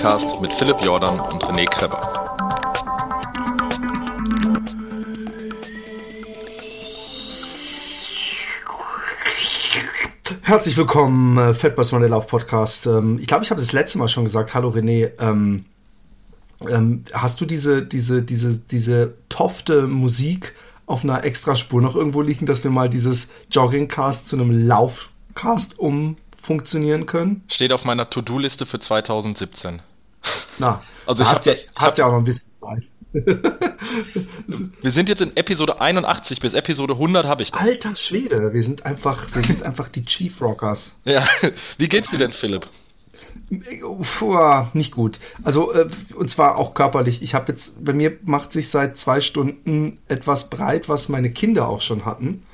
Joggingcast mit Philipp Jordan und René Kreber. Herzlich willkommen, äh, Run, der Lauf Podcast. Ähm, ich glaube, ich habe das letzte Mal schon gesagt. Hallo René. Ähm, ähm, hast du diese, diese, diese, diese tofte Musik auf einer Extraspur noch irgendwo liegen, dass wir mal dieses Joggingcast zu einem Laufcast umfunktionieren können? Steht auf meiner To-Do-Liste für 2017. Na, also hast, ja, hast ja auch noch ein bisschen Zeit. wir sind jetzt in Episode 81, bis Episode 100 habe ich das. Alter Schwede, wir sind einfach, wir sind einfach die Chief Rockers. Ja, wie geht's dir denn, Philipp? Puh, nicht gut. Also, äh, und zwar auch körperlich. Ich habe jetzt, bei mir macht sich seit zwei Stunden etwas breit, was meine Kinder auch schon hatten.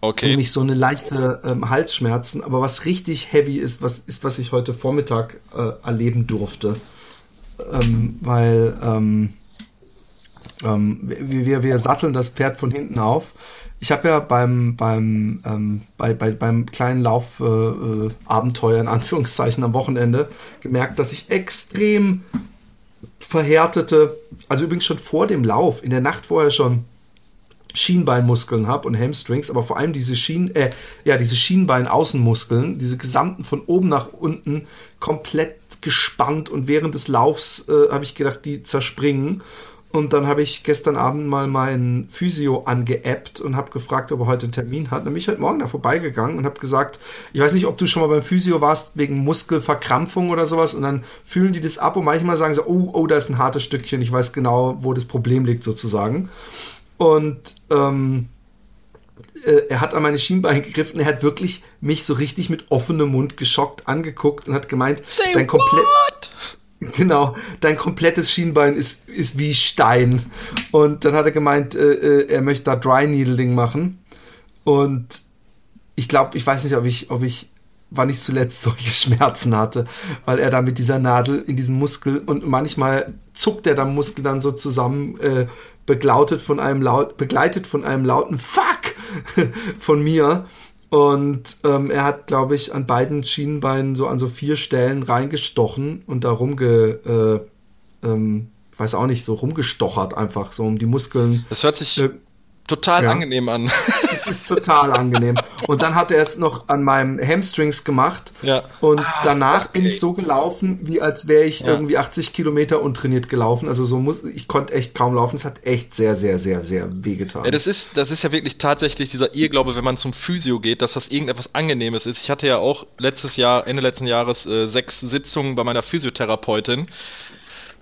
Okay. Nämlich so eine leichte ähm, Halsschmerzen. Aber was richtig heavy ist, was ist, was ich heute Vormittag äh, erleben durfte. Ähm, weil ähm, ähm wir, wir satteln das Pferd von hinten auf ich habe ja beim, beim, ähm, bei, bei, beim kleinen Laufabenteuer äh, äh in Anführungszeichen am Wochenende gemerkt, dass ich extrem verhärtete, also übrigens schon vor dem Lauf, in der Nacht vorher schon Schienbeinmuskeln habe und Hamstrings, aber vor allem diese Schien, äh, ja, diese Schienbein-Außenmuskeln, diese gesamten von oben nach unten komplett gespannt und während des Laufs äh, habe ich gedacht, die zerspringen und dann habe ich gestern Abend mal meinen Physio angeappt und habe gefragt, ob er heute einen Termin hat. Dann bin ich heute Morgen da vorbeigegangen und habe gesagt, ich weiß nicht, ob du schon mal beim Physio warst wegen Muskelverkrampfung oder sowas. Und dann fühlen die das ab und manchmal sagen sie, oh, oh, da ist ein hartes Stückchen. Ich weiß genau, wo das Problem liegt sozusagen. Und ähm, äh, er hat an meine Schienbeine gegriffen. Er hat wirklich mich so richtig mit offenem Mund geschockt angeguckt und hat gemeint, Say dein komplett Genau, dein komplettes Schienbein ist, ist wie Stein. Und dann hat er gemeint, äh, äh er möchte da Dry Needling machen. Und ich glaube, ich weiß nicht, ob ich, ob ich, wann ich zuletzt solche Schmerzen hatte, weil er da mit dieser Nadel in diesen Muskel und manchmal zuckt er der Muskel dann so zusammen, äh, begleitet von einem laut, begleitet von einem lauten Fuck von mir. Und ähm, er hat, glaube ich, an beiden Schienenbeinen so an so vier Stellen reingestochen und da rumge, äh, ähm, weiß auch nicht, so rumgestochert einfach, so um die Muskeln. Das hört sich äh, total ja. angenehm an. Es ist total angenehm. Und dann hat er es noch an meinem Hamstrings gemacht. Ja. Und ah, danach okay. bin ich so gelaufen, wie als wäre ich ja. irgendwie 80 Kilometer untrainiert gelaufen. Also so muss, ich konnte echt kaum laufen. Es hat echt sehr, sehr, sehr, sehr wehgetan. Ja, das ist, das ist ja wirklich tatsächlich dieser Irrglaube, wenn man zum Physio geht, dass das irgendetwas Angenehmes ist. Ich hatte ja auch letztes Jahr, Ende letzten Jahres, äh, sechs Sitzungen bei meiner Physiotherapeutin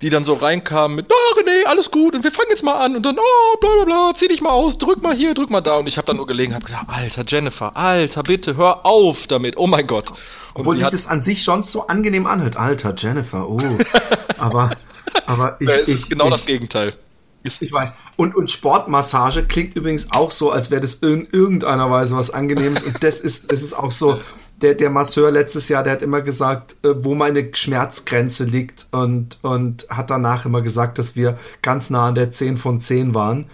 die dann so reinkamen mit, oh René, alles gut und wir fangen jetzt mal an und dann, oh, bla bla bla, zieh dich mal aus, drück mal hier, drück mal da und ich habe dann nur gelegen, habe gedacht, alter Jennifer, alter, bitte, hör auf damit, oh mein Gott. Und Obwohl sich das an sich schon so angenehm anhört, alter Jennifer, oh, aber, aber ich, ja, es ich, ist genau ich, das Gegenteil. Ich weiß. Und, und Sportmassage klingt übrigens auch so, als wäre das in irgendeiner Weise was Angenehmes. Und das ist, das ist auch so, der, der Masseur letztes Jahr, der hat immer gesagt, äh, wo meine Schmerzgrenze liegt und, und hat danach immer gesagt, dass wir ganz nah an der 10 von 10 waren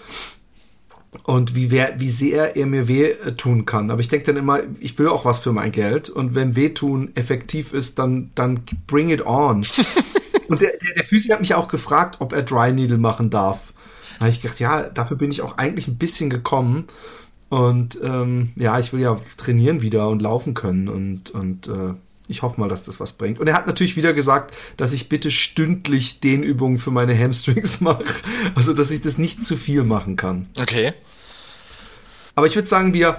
und wie, wer, wie sehr er mir weh äh, tun kann. Aber ich denke dann immer, ich will auch was für mein Geld und wenn Wehtun effektiv ist, dann, dann bring it on. und der, der, der Physik hat mich auch gefragt, ob er Dry Needle machen darf. Da habe ich gedacht, ja, dafür bin ich auch eigentlich ein bisschen gekommen. Und ähm, ja, ich will ja trainieren wieder und laufen können und, und äh, ich hoffe mal, dass das was bringt. Und er hat natürlich wieder gesagt, dass ich bitte stündlich Dehnübungen für meine Hamstrings mache. Also, dass ich das nicht zu viel machen kann. Okay. Aber ich würde sagen, wir.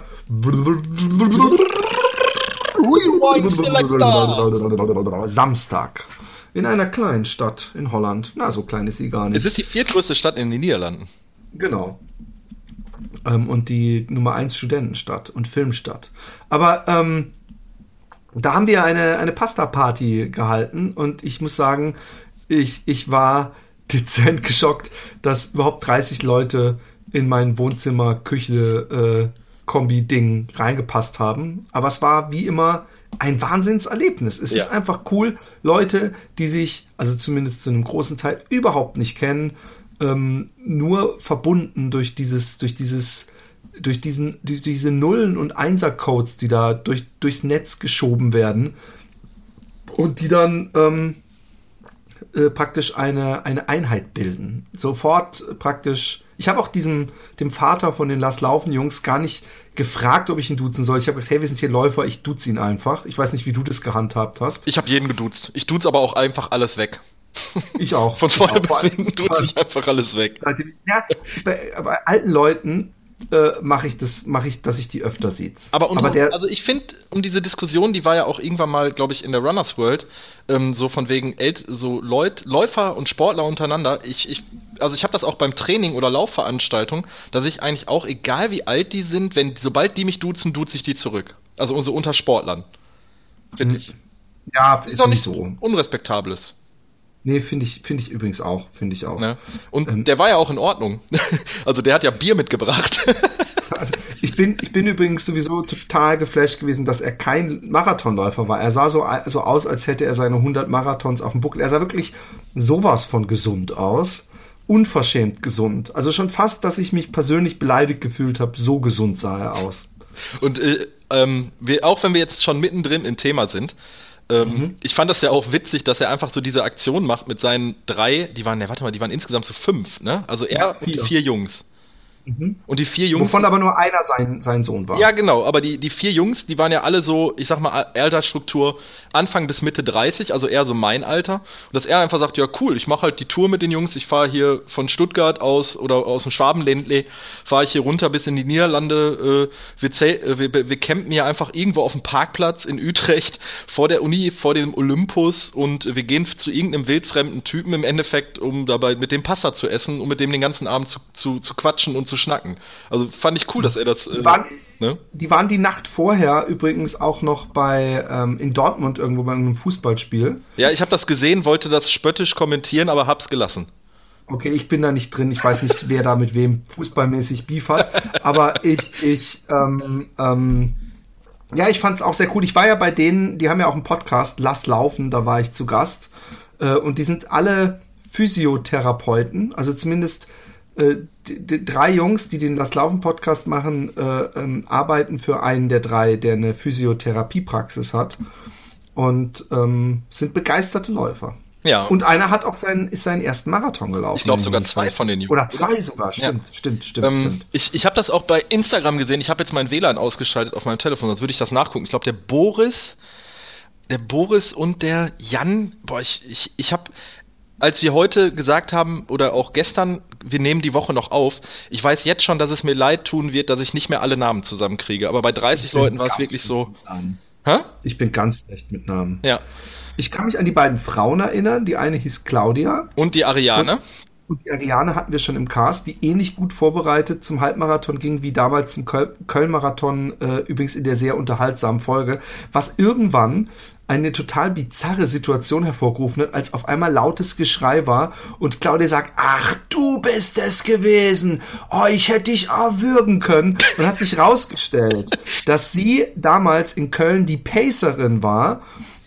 Samstag. In einer kleinen Stadt in Holland. Na, so klein ist sie gar nicht. Es ist die viertgrößte Stadt in den Niederlanden. Genau ähm, und die Nummer 1 Studentenstadt und Filmstadt. Aber ähm, da haben wir eine, eine Pasta-Party gehalten und ich muss sagen, ich, ich war dezent geschockt, dass überhaupt 30 Leute in mein Wohnzimmer, Küche, äh, Kombi-Ding reingepasst haben. Aber es war wie immer ein Wahnsinnserlebnis. Es ja. ist einfach cool, Leute, die sich, also zumindest zu einem großen Teil, überhaupt nicht kennen, ähm, nur verbunden durch dieses, durch dieses, durch diesen, durch diese Nullen und Einser-Codes, die da durch, durchs Netz geschoben werden. und die dann ähm, äh, praktisch eine, eine Einheit bilden. Sofort praktisch. Ich habe auch diesen, dem Vater von den Lass Laufen Jungs gar nicht gefragt, ob ich ihn duzen soll. Ich habe gesagt, hey, wir sind hier Läufer, ich duze ihn einfach. Ich weiß nicht, wie du das gehandhabt hast. Ich habe jeden geduzt. Ich duze aber auch einfach alles weg. Ich auch. Von vorne bis hinten duze ich einfach alles weg. Ja, bei, bei alten Leuten äh, mache ich das, mache ich, dass ich die öfter sieht. Aber, unsere, Aber der, also ich finde, um diese Diskussion, die war ja auch irgendwann mal, glaube ich, in der Runners World, ähm, so von wegen El so Leut, Läufer und Sportler untereinander. Ich, ich, also ich habe das auch beim Training oder Laufveranstaltung, dass ich eigentlich auch, egal wie alt die sind, wenn sobald die mich duzen, duze ich die zurück. Also unsere unter Sportlern. Finde hm. ich. Ja, ist, ist doch nicht so unrespektables. Nee, finde ich, finde ich übrigens auch, finde ich auch. Ne? Und ähm, der war ja auch in Ordnung. also der hat ja Bier mitgebracht. also ich bin, ich bin übrigens sowieso total geflasht gewesen, dass er kein Marathonläufer war. Er sah so, so aus, als hätte er seine 100 Marathons auf dem Buckel. Er sah wirklich sowas von gesund aus. Unverschämt gesund. Also schon fast, dass ich mich persönlich beleidigt gefühlt habe. So gesund sah er aus. Und äh, ähm, wir, auch wenn wir jetzt schon mittendrin im Thema sind, ähm, mhm. Ich fand das ja auch witzig, dass er einfach so diese Aktion macht mit seinen drei, die waren, ne, warte mal, die waren insgesamt so fünf, ne? Also er ja, und die vier Jungs. Mhm. Und die vier Jungs. Wovon aber nur einer sein, sein Sohn war. Ja, genau. Aber die, die vier Jungs, die waren ja alle so, ich sag mal, Altersstruktur Anfang bis Mitte 30, also eher so mein Alter. Und dass er einfach sagt, ja cool, ich mache halt die Tour mit den Jungs. Ich fahre hier von Stuttgart aus oder aus dem Schwabenländle, fahre ich hier runter bis in die Niederlande. Äh, wir, äh, wir, wir campen hier einfach irgendwo auf dem Parkplatz in Utrecht vor der Uni, vor dem Olympus und wir gehen zu irgendeinem wildfremden Typen im Endeffekt, um dabei mit dem Pasta zu essen, um mit dem den ganzen Abend zu, zu, zu quatschen und zu zu schnacken. Also fand ich cool, dass er das. Äh, die, waren, ne? die waren die Nacht vorher übrigens auch noch bei ähm, in Dortmund irgendwo bei einem Fußballspiel. Ja, ich habe das gesehen, wollte das spöttisch kommentieren, aber hab's gelassen. Okay, ich bin da nicht drin. Ich weiß nicht, wer da mit wem fußballmäßig Beef hat. Aber ich, ich, ähm, ähm, ja, ich fand es auch sehr cool. Ich war ja bei denen, die haben ja auch einen Podcast, Lass laufen, da war ich zu Gast. Äh, und die sind alle Physiotherapeuten, also zumindest äh, drei Jungs, die den Lass Laufen Podcast machen, äh, ähm, arbeiten für einen der drei, der eine Physiotherapiepraxis hat und ähm, sind begeisterte Läufer. Ja. Und einer hat auch seinen, ist seinen ersten Marathon gelaufen. Ich glaube sogar zwei von den Jungs. Oder zwei sogar, stimmt, ja. stimmt, stimmt, ähm, stimmt. Ich, ich habe das auch bei Instagram gesehen. Ich habe jetzt mein WLAN ausgeschaltet auf meinem Telefon, sonst würde ich das nachgucken. Ich glaube, der Boris, der Boris und der Jan, boah, ich, ich, ich habe als wir heute gesagt haben oder auch gestern, wir nehmen die Woche noch auf, ich weiß jetzt schon, dass es mir leid tun wird, dass ich nicht mehr alle Namen zusammenkriege. Aber bei 30 Leuten war es wirklich so. Hä? Ich bin ganz schlecht mit Namen. Ja. Ich kann mich an die beiden Frauen erinnern. Die eine hieß Claudia. Und die Ariane. Und, die Ariane hatten wir schon im Cast, die ähnlich gut vorbereitet zum Halbmarathon ging wie damals zum Köln-Marathon, äh, übrigens in der sehr unterhaltsamen Folge, was irgendwann eine total bizarre Situation hervorgerufen hat, als auf einmal lautes Geschrei war und Claudia sagt, ach, du bist es gewesen. Oh, ich hätte dich erwürgen können. Und hat sich rausgestellt, dass sie damals in Köln die Pacerin war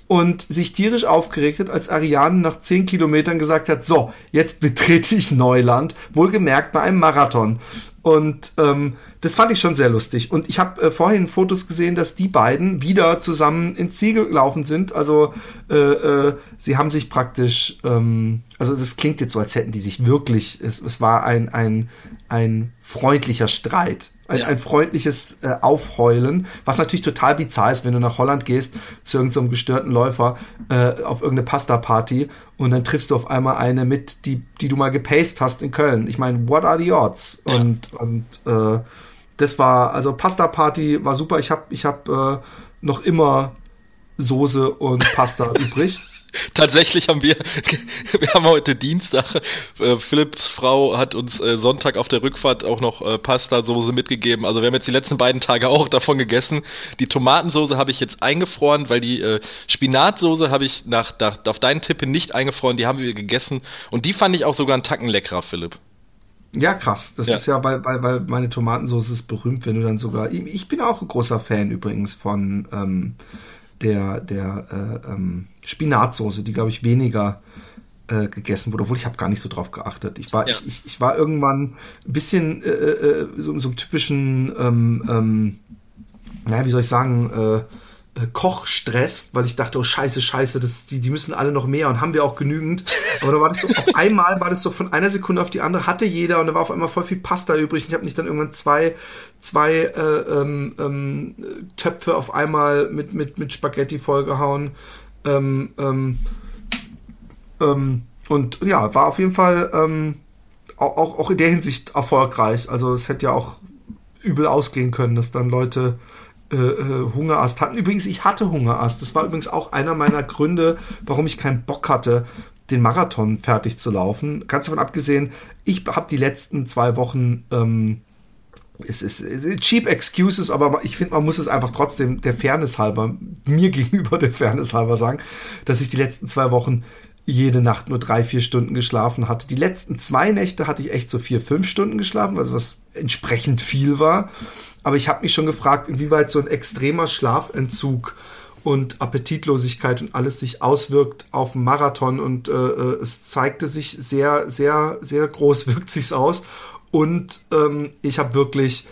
und sich tierisch aufgeregt hat, als Ariane nach zehn Kilometern gesagt hat, so, jetzt betrete ich Neuland, wohlgemerkt bei einem Marathon. Und ähm, das fand ich schon sehr lustig. Und ich habe äh, vorhin Fotos gesehen, dass die beiden wieder zusammen ins Ziel gelaufen sind. Also äh, äh, sie haben sich praktisch, ähm, also das klingt jetzt so, als hätten die sich wirklich, es, es war ein, ein, ein freundlicher Streit. Ein, ja. ein freundliches äh, Aufheulen, was natürlich total bizarr ist, wenn du nach Holland gehst zu irgendeinem so gestörten Läufer äh, auf irgendeine Pasta-Party und dann triffst du auf einmal eine mit, die, die du mal gepaced hast in Köln. Ich meine, what are the odds? Ja. Und, und äh, das war, also Pasta-Party war super. Ich habe ich hab, äh, noch immer Soße und Pasta übrig. Tatsächlich haben wir, wir haben heute Dienstag, äh, Philipps Frau hat uns äh, Sonntag auf der Rückfahrt auch noch äh, Pasta-Soße mitgegeben. Also wir haben jetzt die letzten beiden Tage auch davon gegessen. Die Tomatensoße habe ich jetzt eingefroren, weil die äh, Spinatsoße habe ich nach, nach, auf deinen Tipp nicht eingefroren, die haben wir gegessen. Und die fand ich auch sogar einen Tacken leckerer, Philipp. Ja, krass. Das ja. ist ja, weil, weil, weil meine Tomatensauce ist berühmt, wenn du dann sogar. Ich, ich bin auch ein großer Fan übrigens von ähm, der, der äh, ähm, Spinatsoße, die, glaube ich, weniger äh, gegessen wurde, obwohl ich habe gar nicht so drauf geachtet. Ich war, ja. ich, ich, ich, war irgendwann ein bisschen äh, äh, so, so einem typischen, ähm, ähm, naja, wie soll ich sagen, äh, äh, Kochstress, weil ich dachte, oh scheiße, scheiße, das, die, die müssen alle noch mehr und haben wir auch genügend. Aber da war das so, auf einmal war das so von einer Sekunde auf die andere, hatte jeder und da war auf einmal voll viel Pasta übrig. Und ich habe nicht dann irgendwann zwei, zwei äh, ähm, ähm, Töpfe auf einmal mit, mit, mit Spaghetti vollgehauen. Ähm, ähm, ähm, und ja, war auf jeden Fall ähm, auch, auch in der Hinsicht erfolgreich. Also es hätte ja auch übel ausgehen können, dass dann Leute äh, äh, Hungerast hatten. Übrigens, ich hatte Hungerast. Das war übrigens auch einer meiner Gründe, warum ich keinen Bock hatte, den Marathon fertig zu laufen. Ganz davon abgesehen, ich habe die letzten zwei Wochen ähm, es ist, es ist cheap excuses, aber ich finde, man muss es einfach trotzdem der Fairness halber, mir gegenüber der Fairness halber sagen, dass ich die letzten zwei Wochen jede Nacht nur drei, vier Stunden geschlafen hatte. Die letzten zwei Nächte hatte ich echt so vier, fünf Stunden geschlafen, also was entsprechend viel war. Aber ich habe mich schon gefragt, inwieweit so ein extremer Schlafentzug und Appetitlosigkeit und alles sich auswirkt auf den Marathon und äh, äh es zeigte sich sehr, sehr, sehr groß wirkt sich's aus. Und ähm, ich habe wirklich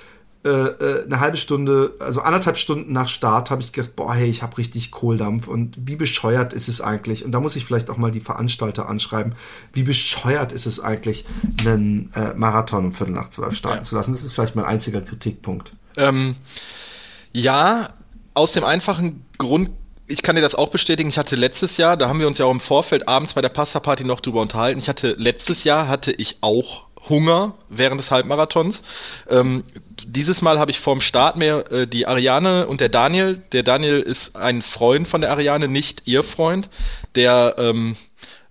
äh, äh, eine halbe Stunde, also anderthalb Stunden nach Start, habe ich gedacht, boah, hey, ich habe richtig Kohldampf und wie bescheuert ist es eigentlich? Und da muss ich vielleicht auch mal die Veranstalter anschreiben, wie bescheuert ist es eigentlich, einen äh, Marathon um Viertel nach zwölf starten ja. zu lassen? Das ist vielleicht mein einziger Kritikpunkt. Ähm, ja, aus dem einfachen Grund, ich kann dir das auch bestätigen. Ich hatte letztes Jahr, da haben wir uns ja auch im Vorfeld abends bei der Pasta-Party noch drüber unterhalten. Ich hatte letztes Jahr hatte ich auch Hunger während des Halbmarathons. Ähm, dieses Mal habe ich vorm Start mir äh, die Ariane und der Daniel. Der Daniel ist ein Freund von der Ariane, nicht ihr Freund, der ähm,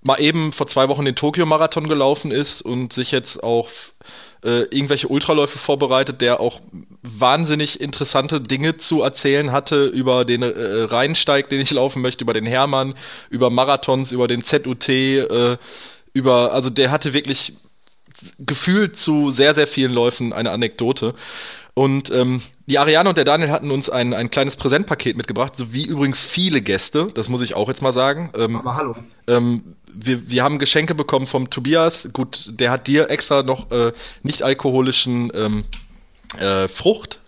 mal eben vor zwei Wochen den Tokio-Marathon gelaufen ist und sich jetzt auch äh, irgendwelche Ultraläufe vorbereitet, der auch wahnsinnig interessante Dinge zu erzählen hatte über den äh, Rheinsteig, den ich laufen möchte, über den Hermann, über Marathons, über den ZUT, äh, über, also der hatte wirklich gefühlt zu sehr, sehr vielen Läufen eine Anekdote. Und ähm, die Ariane und der Daniel hatten uns ein, ein kleines Präsentpaket mitgebracht, so wie übrigens viele Gäste, das muss ich auch jetzt mal sagen. Ähm, Aber hallo. Ähm, wir, wir haben Geschenke bekommen vom Tobias. Gut, der hat dir extra noch äh, nicht alkoholischen ähm, äh, Frucht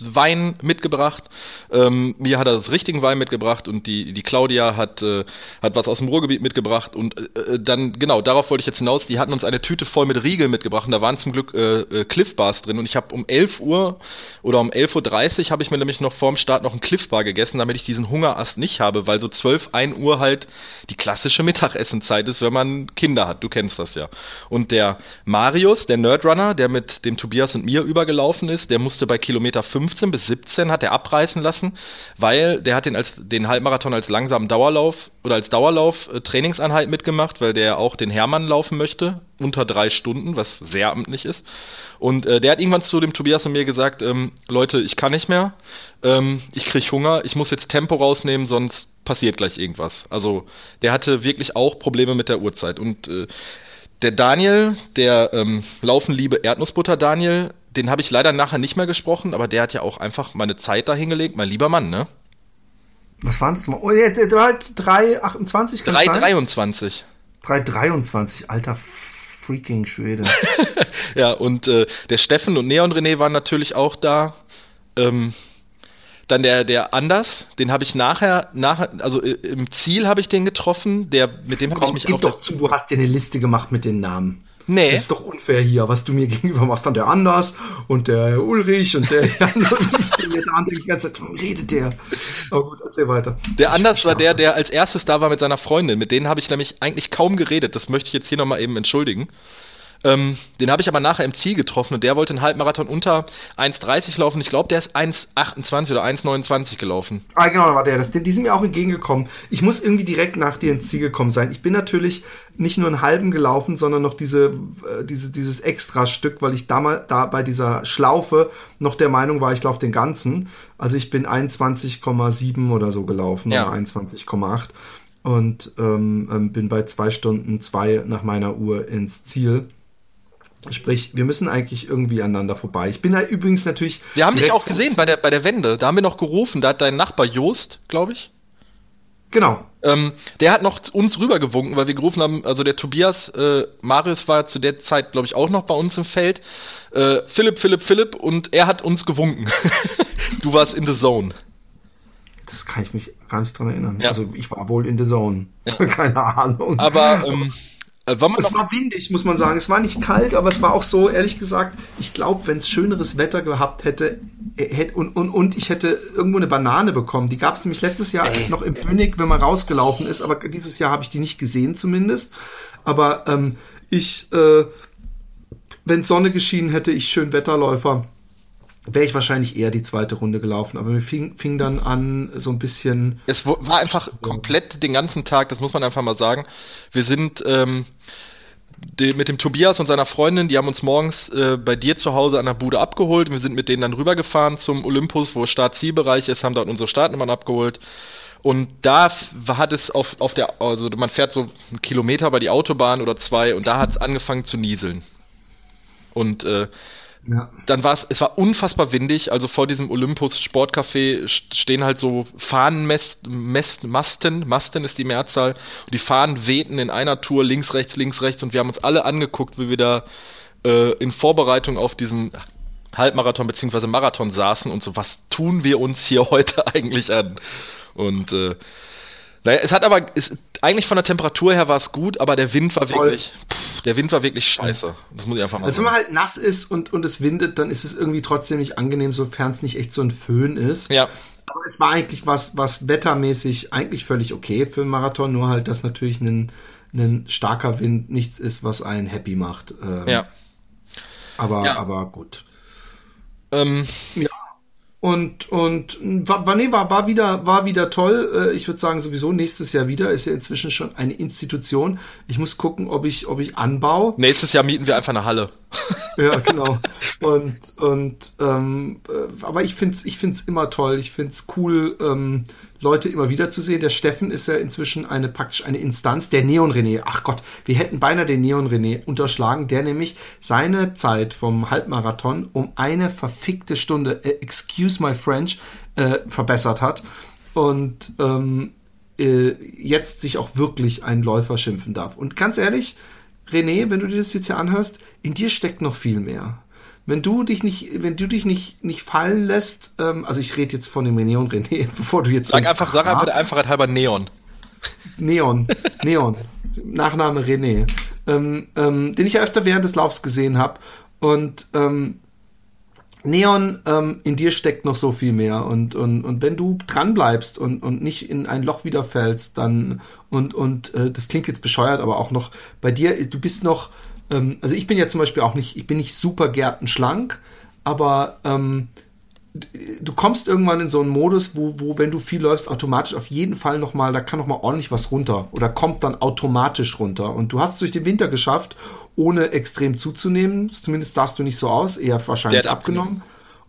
Wein mitgebracht. Ähm, mir hat er das richtigen Wein mitgebracht und die, die Claudia hat, äh, hat was aus dem Ruhrgebiet mitgebracht. Und äh, äh, dann, genau, darauf wollte ich jetzt hinaus. Die hatten uns eine Tüte voll mit Riegeln mitgebracht und da waren zum Glück äh, äh Cliff Bars drin. Und ich habe um 11 Uhr oder um 11.30 Uhr habe ich mir nämlich noch vorm Start noch ein Cliff Bar gegessen, damit ich diesen Hungerast nicht habe, weil so 12, 1 Uhr halt die klassische Mittagessenzeit ist, wenn man Kinder hat. Du kennst das ja. Und der Marius, der Nerdrunner, der mit dem Tobias und mir übergelaufen ist, der musste bei Kilometer 5 15 bis 17 hat er abreißen lassen, weil der hat den, als, den Halbmarathon als langsamen Dauerlauf oder als Dauerlauf äh, Trainingseinheit mitgemacht, weil der auch den Hermann laufen möchte, unter drei Stunden, was sehr amtlich ist. Und äh, der hat irgendwann zu dem Tobias und mir gesagt, ähm, Leute, ich kann nicht mehr, ähm, ich kriege Hunger, ich muss jetzt Tempo rausnehmen, sonst passiert gleich irgendwas. Also der hatte wirklich auch Probleme mit der Uhrzeit. Und äh, der Daniel, der ähm, Laufen liebe Erdnussbutter Daniel, den habe ich leider nachher nicht mehr gesprochen, aber der hat ja auch einfach meine Zeit da hingelegt, mein lieber Mann, ne? Was waren das mal? Oh, der, der war halt 3,28, 3,23. 3,23, alter freaking Schwede. ja, und äh, der Steffen und Neon René waren natürlich auch da. Ähm, dann der, der Anders, den habe ich nachher, nachher, also äh, im Ziel habe ich den getroffen, der, mit dem habe ich mich gib auch. doch zu, du hast dir eine Liste gemacht mit den Namen. Nee. Das ist doch unfair hier, was du mir gegenüber machst. Dann der Anders und der Ulrich und der Jan und ich stehe da und die ganze Zeit, warum redet der? Aber gut, erzähl weiter. Der Anders war der, der als erstes da war mit seiner Freundin. Mit denen habe ich nämlich eigentlich kaum geredet. Das möchte ich jetzt hier nochmal eben entschuldigen. Ähm, den habe ich aber nachher im Ziel getroffen und der wollte einen Halbmarathon unter 1,30 laufen. Ich glaube, der ist 1,28 oder 1,29 gelaufen. Ah, genau, war der. Das, die sind mir auch entgegengekommen. Ich muss irgendwie direkt nach dir ins Ziel gekommen sein. Ich bin natürlich nicht nur einen halben gelaufen, sondern noch diese, äh, diese, dieses Extra-Stück, weil ich damals da bei dieser Schlaufe noch der Meinung war, ich laufe den ganzen. Also ich bin 21,7 oder so gelaufen ja. oder 21,8 und ähm, ähm, bin bei zwei Stunden zwei nach meiner Uhr ins Ziel. Sprich, wir müssen eigentlich irgendwie aneinander vorbei. Ich bin da übrigens natürlich. Wir haben dich auch gesehen bei der, bei der Wende. Da haben wir noch gerufen. Da hat dein Nachbar Joost, glaube ich. Genau. Ähm, der hat noch uns rübergewunken, weil wir gerufen haben, also der Tobias, äh, Marius war zu der Zeit, glaube ich, auch noch bei uns im Feld. Äh, Philipp, Philipp, Philipp und er hat uns gewunken. du warst in the zone. Das kann ich mich gar nicht dran erinnern. Ja. Also ich war wohl in the Zone. Keine Ahnung. Aber ähm, äh, es noch, war windig, muss man sagen. Es war nicht kalt, aber es war auch so, ehrlich gesagt, ich glaube, wenn es schöneres Wetter gehabt hätte, äh, hätte und, und, und ich hätte irgendwo eine Banane bekommen. Die gab es nämlich letztes Jahr noch im König, wenn man rausgelaufen ist, aber dieses Jahr habe ich die nicht gesehen zumindest. Aber ähm, ich, äh, wenn Sonne geschienen hätte, ich schön Wetterläufer, wäre ich wahrscheinlich eher die zweite Runde gelaufen. Aber mir fing, fing dann an, so ein bisschen. es war einfach komplett den ganzen Tag, das muss man einfach mal sagen. Wir sind ähm, die, mit dem Tobias und seiner Freundin, die haben uns morgens äh, bei dir zu Hause an der Bude abgeholt. Wir sind mit denen dann rübergefahren zum Olympus, wo Start-Zielbereich ist, haben dort unsere Startnummern abgeholt. Und da hat es auf, auf der, also man fährt so einen Kilometer bei die Autobahn oder zwei und da hat es angefangen zu nieseln. Und äh, Ja. dann war es, es war unfassbar windig, also vor diesem Olympus Sportcafé st- stehen halt so Fahnenmasten, Masten, Masten ist die Mehrzahl, und die Fahnen wehten in einer Tour links, rechts, links, rechts und wir haben uns alle angeguckt, wie wir da äh, in Vorbereitung auf diesen Halbmarathon beziehungsweise Marathon saßen und so, was tun wir uns hier heute eigentlich an? Und äh, naja, es hat aber, es, eigentlich von der Temperatur her war es gut, aber der Wind war wirklich, pff, der Wind war wirklich scheiße. Das muss ich einfach mal Also wenn sagen. man halt nass ist und, und es windet, dann ist es irgendwie trotzdem nicht angenehm, sofern es nicht echt so ein Föhn ist. Ja. Aber es war eigentlich was, was wettermäßig eigentlich völlig okay für einen Marathon, nur halt, dass natürlich ein, ein starker Wind nichts ist, was einen happy macht. Ähm, Ja. Aber, Ja. aber gut. Ähm, Und, und war, nee, war, war, wieder, war wieder toll. Äh, Ich würde sagen, sowieso nächstes Jahr wieder. Ist ja inzwischen schon eine Institution. Ich muss gucken, ob ich, ob ich anbaue. nächstes Jahr mieten wir einfach eine Halle. Ja, genau. Und, und ähm, äh, aber ich find's ich find's immer toll. Ich find's cool, ähm, Leute immer wieder zu sehen. Der Steffen ist ja inzwischen eine praktisch eine Instanz, der Neon René. Ach Gott, wir hätten beinahe den Neon René unterschlagen, der nämlich seine Zeit vom Halbmarathon um eine verfickte Stunde, äh, excuse my French, äh, verbessert hat. Und ähm, äh, jetzt sich auch wirklich ein Läufer schimpfen darf. Und ganz ehrlich, René, wenn du dir das jetzt hier anhörst, in dir steckt noch viel mehr. Wenn du dich nicht, wenn du dich nicht, nicht fallen lässt, ähm, also ich rede jetzt von dem René und René, bevor du jetzt Sag denkst, einfach, sag einfach der Einfachheit halber Neon. Neon, Neon, Nachname René, ähm, ähm, den ich ja öfter während des Laufs gesehen habe. Und ähm, Neon, ähm, in dir steckt noch so viel mehr. Und, und, und wenn du dran bleibst und, und nicht in ein Loch wieder fällst, dann und, und äh, das klingt jetzt bescheuert, aber auch noch bei dir, du bist noch, ähm, also ich bin ja zum Beispiel auch nicht, ich bin nicht super gärtenschlank, aber ähm, du kommst irgendwann in so einen Modus, wo, wo wenn du viel läufst, automatisch auf jeden Fall noch mal, da kann noch mal ordentlich was runter oder kommt dann automatisch runter. Und du hast es durch den Winter geschafft, ohne extrem zuzunehmen. Zumindest sahst du nicht so aus, eher wahrscheinlich abgenommen.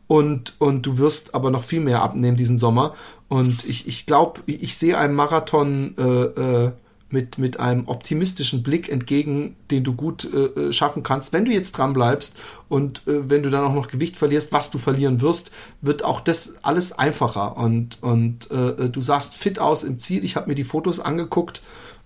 Und, und du wirst aber noch viel mehr abnehmen diesen Sommer. Und ich, ich glaube, ich, ich sehe einem Marathon äh, äh, mit, mit einem optimistischen Blick entgegen, den du gut äh, äh, schaffen kannst. Wenn du jetzt dran bleibst und äh, wenn du dann auch noch Gewicht verlierst, was du verlieren wirst, wird auch das alles einfacher. Und, und äh, du sahst fit aus im Ziel. Ich habe mir die Fotos angeguckt.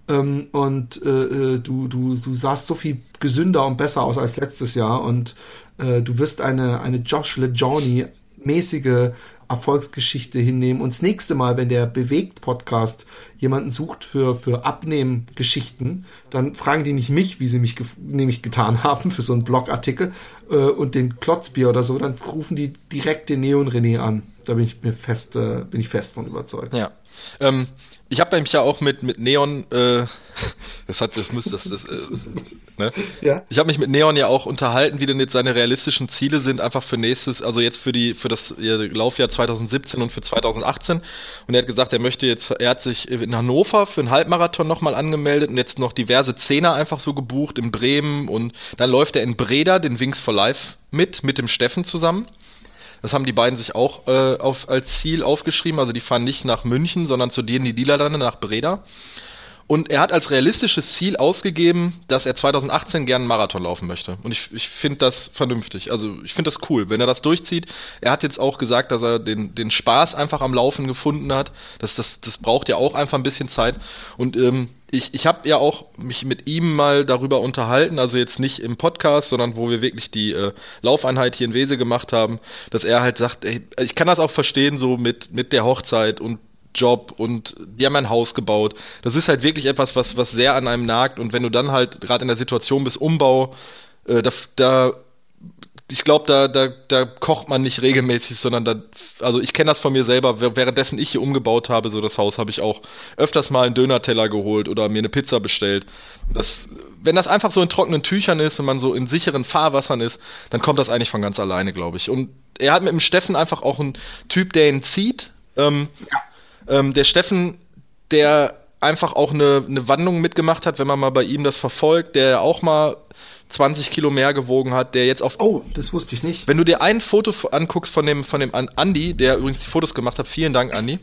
Ähm, und äh, äh, du, du, du sahst so viel gesünder und besser aus als letztes Jahr und äh, du wirst eine, eine Josh LeJourney mäßige Erfolgsgeschichte hinnehmen. Und das nächste Mal, wenn der Bewegt-Podcast jemanden sucht für, für Abnehmgeschichten, dann fragen die nicht mich, wie sie mich nämlich getan haben für so einen Blogartikel äh, und den Klotzbier oder so, dann rufen die direkt den Neon René an. Da bin ich mir fest, äh, bin ich fest von überzeugt. Ja. Ähm, ich habe nämlich ja auch mit, mit Neon, äh, das hat, das müsste, das, das, äh, ne? Ja. Ich habe mich mit Neon ja auch unterhalten, wie denn jetzt seine realistischen Ziele sind, einfach für nächstes, also jetzt für die, für das Laufjahr 2017 und für 2018. Und er hat gesagt, er möchte jetzt, er hat sich in Hannover für einen Halbmarathon nochmal angemeldet und jetzt noch diverse Zehner einfach so gebucht in Bremen und dann läuft er in Breda den Wings for Life mit, mit dem Steffen zusammen. Das haben die beiden sich auch äh, auf, als Ziel aufgeschrieben. Also die fahren nicht nach München, sondern zu denen die Niederlande, nach Breda. Und er hat als realistisches Ziel ausgegeben, dass er 2018 gerne einen Marathon laufen möchte. Und ich, ich finde das vernünftig. Also ich finde das cool, wenn er das durchzieht. Er hat jetzt auch gesagt, dass er den, den Spaß einfach am Laufen gefunden hat. Das, das, das braucht ja auch einfach ein bisschen Zeit. Und ähm, ich, ich habe ja auch mich mit ihm mal darüber unterhalten, also jetzt nicht im Podcast, sondern wo wir wirklich die äh, Laufeinheit hier in Wese gemacht haben, dass er halt sagt, ey, ich kann das auch verstehen, so mit, mit der Hochzeit und Job und die haben ein Haus gebaut. Das ist halt wirklich etwas, was, was sehr an einem nagt und wenn du dann halt gerade in der Situation bist, Umbau, äh, da, da ich glaube, da, da, da kocht man nicht regelmäßig, sondern da, also ich kenne das von mir selber, währenddessen ich hier umgebaut habe, so das Haus, habe ich auch öfters mal einen Dönerteller geholt oder mir eine Pizza bestellt. Das, wenn das einfach so in trockenen Tüchern ist und man so in sicheren Fahrwassern ist, dann kommt das eigentlich von ganz alleine, glaube ich. Und er hat mit dem Steffen einfach auch einen Typ, der ihn zieht. Ähm, ja. Ähm, der Steffen, der einfach auch eine, eine Wandlung mitgemacht hat, wenn man mal bei ihm das verfolgt, der auch mal 20 Kilo mehr gewogen hat, der jetzt auf. Oh, das wusste ich nicht. Wenn du dir ein Foto anguckst von dem, von dem Andi, der übrigens die Fotos gemacht hat, vielen Dank, Andi.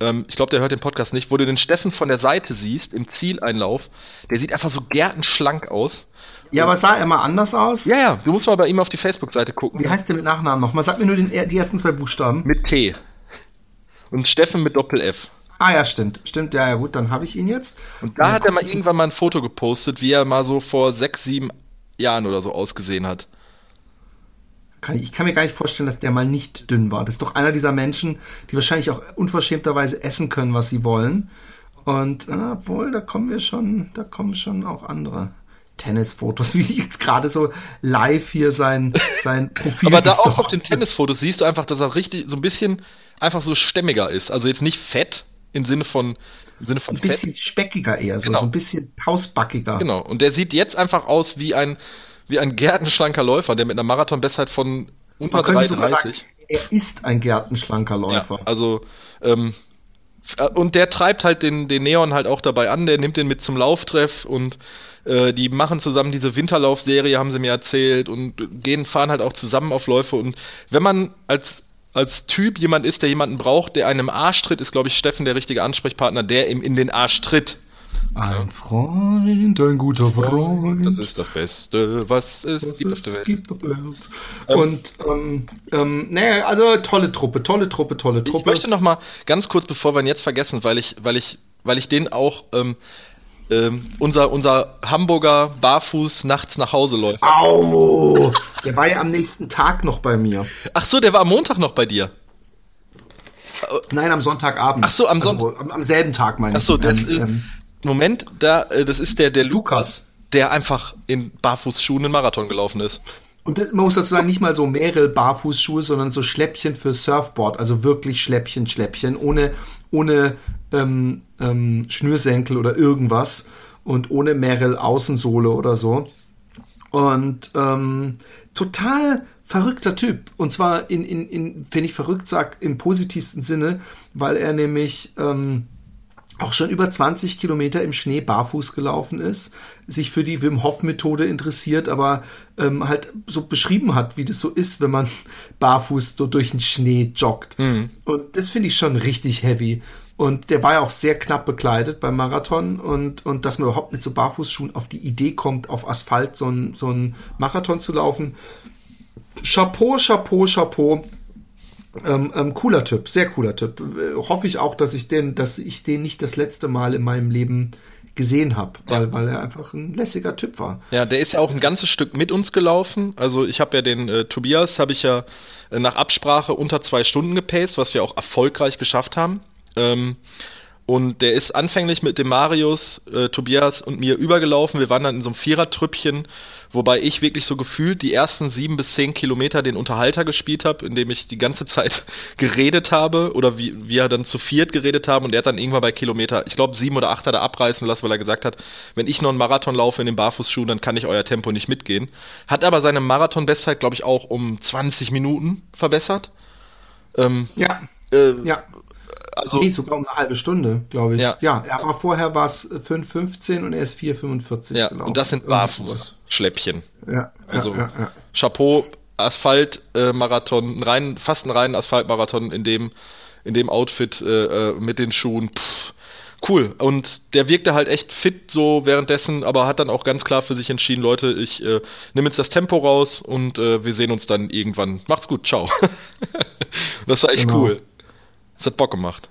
Ähm, ich glaube, der hört den Podcast nicht, wo du den Steffen von der Seite siehst, im Zieleinlauf, der sieht einfach so gärtenschlank aus. Ja, aber sah er mal anders aus? Ja, ja, du musst mal bei ihm auf die Facebook-Seite gucken. Wie heißt der mit Nachnamen noch? Mal sag mir nur den, die ersten zwei Buchstaben. Mit T. Und Steffen mit Doppel-F. Ah ja, stimmt. Stimmt, ja, ja gut, dann habe ich ihn jetzt. Und da hat er mal irgendwann mal ein Foto gepostet, wie er mal so vor sechs, sieben Jahren oder so ausgesehen hat. Kann ich, ich, kann mir gar nicht vorstellen, dass der mal nicht dünn war. Das ist doch einer dieser Menschen, die wahrscheinlich auch unverschämterweise essen können, was sie wollen. Und äh, obwohl, da kommen wir schon, da kommen schon auch andere. Tennisfotos, wie jetzt gerade so live hier sein, sein Profil. Aber da auch auf den Tennisfotos siehst du einfach, dass er richtig so ein bisschen einfach so stämmiger ist. Also jetzt nicht fett, im Sinne von im Sinne von ein bisschen Fett. speckiger eher, so, genau. so ein bisschen pausbackiger. Genau. Und der sieht jetzt einfach aus wie ein wie ein gärtenschlanker Läufer, der mit einer Marathonbestzeit von unter 33. er ist ein gärtenschlanker Läufer. Ja, also ähm, und der treibt halt den, den Neon halt auch dabei an, der nimmt den mit zum Lauftreff und äh, die machen zusammen diese Winterlaufserie, haben sie mir erzählt und gehen, fahren halt auch zusammen auf Läufe und wenn man als als Typ jemand ist, der jemanden braucht, der einem Arsch tritt, ist, glaube ich, Steffen der richtige Ansprechpartner, der ihm in den Arsch tritt. Ein Freund, ein guter Freund. Das ist das Beste, was es was gibt, auf der, gibt auf der Welt. Ähm, Und, ähm, ähm, naja, also tolle Truppe, tolle Truppe, tolle Truppe. Ich möchte noch mal ganz kurz, bevor wir ihn jetzt vergessen, weil ich, weil ich, weil ich den auch ähm, ähm, unser, unser Hamburger Barfuß nachts nach Hause läuft. Au! Der war ja am nächsten Tag noch bei mir. Ach so, der war am Montag noch bei dir. Nein, am Sonntagabend. Ach so, am, Son also, am, am, selben Tag meine ich. Ach so, das, ähm, ähm, Moment, da, äh, das ist der, der Lukas, der einfach in Barfußschuhen einen Marathon gelaufen ist. Und man muss dazu sagen, nicht mal so mehrere Barfußschuhe, sondern so Schläppchen für Surfboard, also wirklich Schläppchen, Schläppchen, ohne, ohne ähm, ähm, Schnürsenkel oder irgendwas und ohne Merrill Außensohle oder so. Und ähm, total verrückter Typ. Und zwar in, in, in wenn ich verrückt sag, im positivsten Sinne, weil er nämlich ähm, auch schon über 20 Kilometer im Schnee barfuß gelaufen ist, sich für die Wim Hof Methode interessiert, aber ähm, halt so beschrieben hat, wie das so ist, wenn man barfuß so durch den Schnee joggt. Mhm. Und das finde ich schon richtig heavy. Und der war ja auch sehr knapp bekleidet beim Marathon und, und dass man überhaupt mit so Barfußschuhen auf die Idee kommt, auf Asphalt so ein, so ein Marathon zu laufen. Chapeau, Chapeau, Chapeau. Ähm, ähm, cooler Typ, sehr cooler Typ. Äh, hoffe ich auch, dass ich den, dass ich den nicht das letzte Mal in meinem Leben gesehen habe, weil, ja. weil er einfach ein lässiger Typ war. Ja, der ist ja auch ein ganzes Stück mit uns gelaufen. Also ich habe ja den äh, Tobias, habe ich ja äh, nach Absprache unter zwei Stunden gepaced, was wir auch erfolgreich geschafft haben. Ähm, und der ist anfänglich mit dem Marius, äh, Tobias und mir übergelaufen. Wir waren dann in so einem Vierertrüppchen, wobei ich wirklich so gefühlt die ersten sieben bis zehn Kilometer den Unterhalter gespielt habe, indem ich die ganze Zeit geredet habe oder wie wir dann zu viert geredet haben und er hat dann irgendwann bei Kilometer, ich glaube sieben oder acht hat er abreißen lassen, weil er gesagt hat, wenn ich noch einen Marathon laufe in den Barfußschuhen, dann kann ich euer Tempo nicht mitgehen. Hat aber seine Marathon-Bestzeit, glaube ich, auch um 20 Minuten verbessert. Ähm, ja. Äh, ja also nee, sogar um eine halbe Stunde, glaube ich. Ja, ja aber vorher war es 5,15 und er ist 4,45 ja, gelaufen. Und das sind Barfuß-Schläppchen. Ja, also ja, ja, Chapeau, Asphaltmarathon, äh, rein, fast ein reinen Asphaltmarathon in dem, in dem Outfit äh, äh, mit den Schuhen. Pff, cool. Und der wirkte halt echt fit so währenddessen, aber hat dann auch ganz klar für sich entschieden, Leute, ich äh, nehme jetzt das Tempo raus und äh, wir sehen uns dann irgendwann. Macht's gut, ciao. das war echt genau. cool. Es hat Bock gemacht.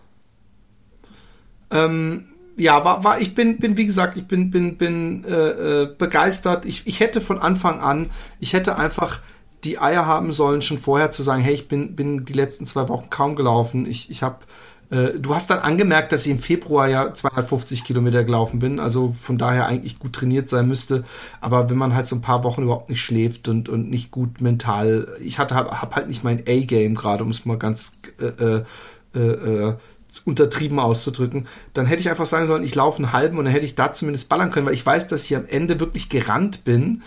Ähm, ja, war, war, ich bin, bin, wie gesagt, ich bin, bin, bin äh, äh, begeistert. Ich, ich hätte von Anfang an, ich hätte einfach die Eier haben sollen, schon vorher zu sagen, hey, ich bin, bin die letzten zwei Wochen kaum gelaufen. Ich, ich habe Äh, du hast dann angemerkt, dass ich im Februar ja 250 Kilometer gelaufen bin, also von daher eigentlich gut trainiert sein müsste. Aber wenn man halt so ein paar Wochen überhaupt nicht schläft und, und nicht gut mental, ich hatte hab, hab halt nicht mein A-Game gerade, um es mal ganz äh, äh, äh, untertrieben auszudrücken, dann hätte ich einfach sagen sollen, ich laufe einen halben und dann hätte ich da zumindest ballern können, weil ich weiß, dass ich am Ende wirklich gerannt bin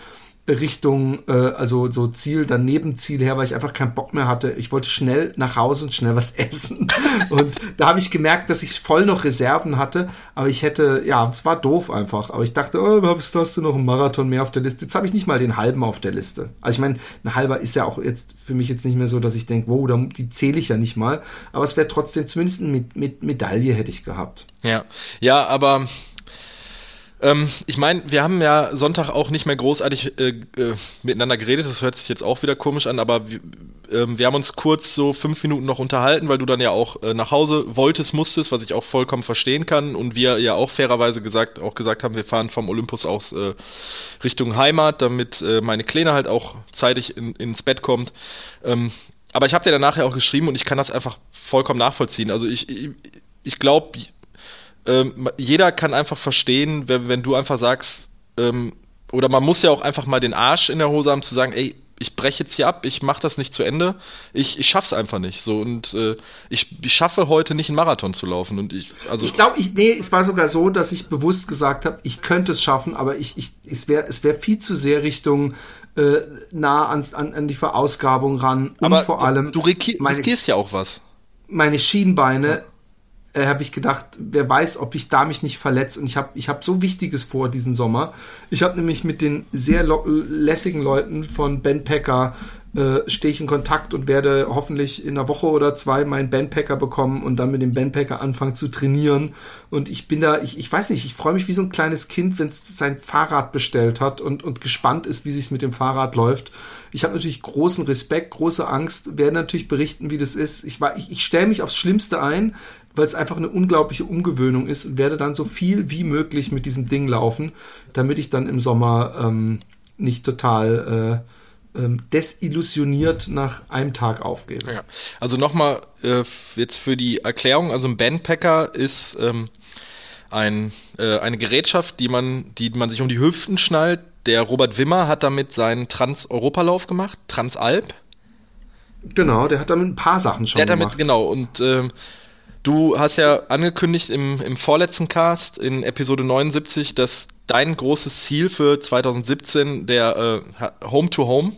Richtung, äh, also so Ziel, daneben Ziel her, weil ich einfach keinen Bock mehr hatte. Ich wollte schnell nach Hause und schnell was essen. und da habe ich gemerkt, dass ich voll noch Reserven hatte, aber ich hätte, ja, es war doof einfach. Aber ich dachte, oh, hast, hast du noch einen Marathon mehr auf der Liste? Jetzt habe ich nicht mal den halben auf der Liste. Also ich meine, ein halber ist ja auch jetzt für mich jetzt nicht mehr so, dass ich denke, wow, die zähle ich ja nicht mal. Aber es wäre trotzdem zumindest eine Medaille hätte ich gehabt. Ja, ja, aber ähm, ich meine, wir haben ja Sonntag auch nicht mehr großartig äh, äh, miteinander geredet. Das hört sich jetzt auch wieder komisch an, aber wir, äh, wir haben uns kurz so fünf Minuten noch unterhalten, weil du dann ja auch äh, nach Hause wolltest, musstest, was ich auch vollkommen verstehen kann. Und wir ja auch fairerweise gesagt, auch gesagt haben, wir fahren vom Olympus aus äh, Richtung Heimat, damit äh, meine Kleine halt auch zeitig in, ins Bett kommt. Ähm, aber ich habe dir danach ja auch geschrieben und ich kann das einfach vollkommen nachvollziehen. Also ich, ich, ich glaube, ähm, jeder kann einfach verstehen, wenn, wenn du einfach sagst, ähm, oder man muss ja auch einfach mal den Arsch in der Hose haben zu sagen, ey, ich breche jetzt hier ab, ich mache das nicht zu Ende, ich, ich schaff's einfach nicht. So und äh, ich, ich schaffe heute nicht einen Marathon zu laufen. Und ich, also ich glaube, ich, nee, es war sogar so, dass ich bewusst gesagt habe, ich könnte es schaffen, aber ich, ich, es wäre es wär viel zu sehr Richtung äh, nah an, an, an die Verausgabung ran. Und aber vor allem. Du riskierst ja auch was. Meine Schienbeine. Ja äh, habe ich gedacht, wer weiß, ob ich da mich nicht verletze. Und ich habe ich hab so Wichtiges vor diesen Sommer. Ich habe nämlich mit den sehr lässigen Leuten von Ben Packer äh, stehe ich in Kontakt und werde hoffentlich in einer Woche oder zwei meinen Bandpacker bekommen und dann mit dem Bandpacker anfangen zu trainieren. Und ich bin da, ich, ich weiß nicht, ich freue mich wie so ein kleines Kind, wenn es sein Fahrrad bestellt hat und, und gespannt ist, wie sich mit dem Fahrrad läuft. Ich habe natürlich großen Respekt, große Angst, werde natürlich berichten, wie das ist. Ich, ich, ich stelle mich aufs Schlimmste ein, weil es einfach eine unglaubliche Umgewöhnung ist und werde dann so viel wie möglich mit diesem Ding laufen, damit ich dann im Sommer ähm, nicht total äh, ähm, desillusioniert nach einem Tag aufgebe. Ja. Also nochmal äh, jetzt für die Erklärung, also ein Bandpacker ist ähm, ein, äh, eine Gerätschaft, die man, die man sich um die Hüften schnallt. Der Robert Wimmer hat damit seinen Trans-Europalauf gemacht, Transalp. Genau, der hat damit ein paar Sachen schon der hat damit, Genau, und ähm, Du hast ja angekündigt im, im vorletzten Cast, in Episode 79, dass dein großes Ziel für 2017 der äh, Home-to-Home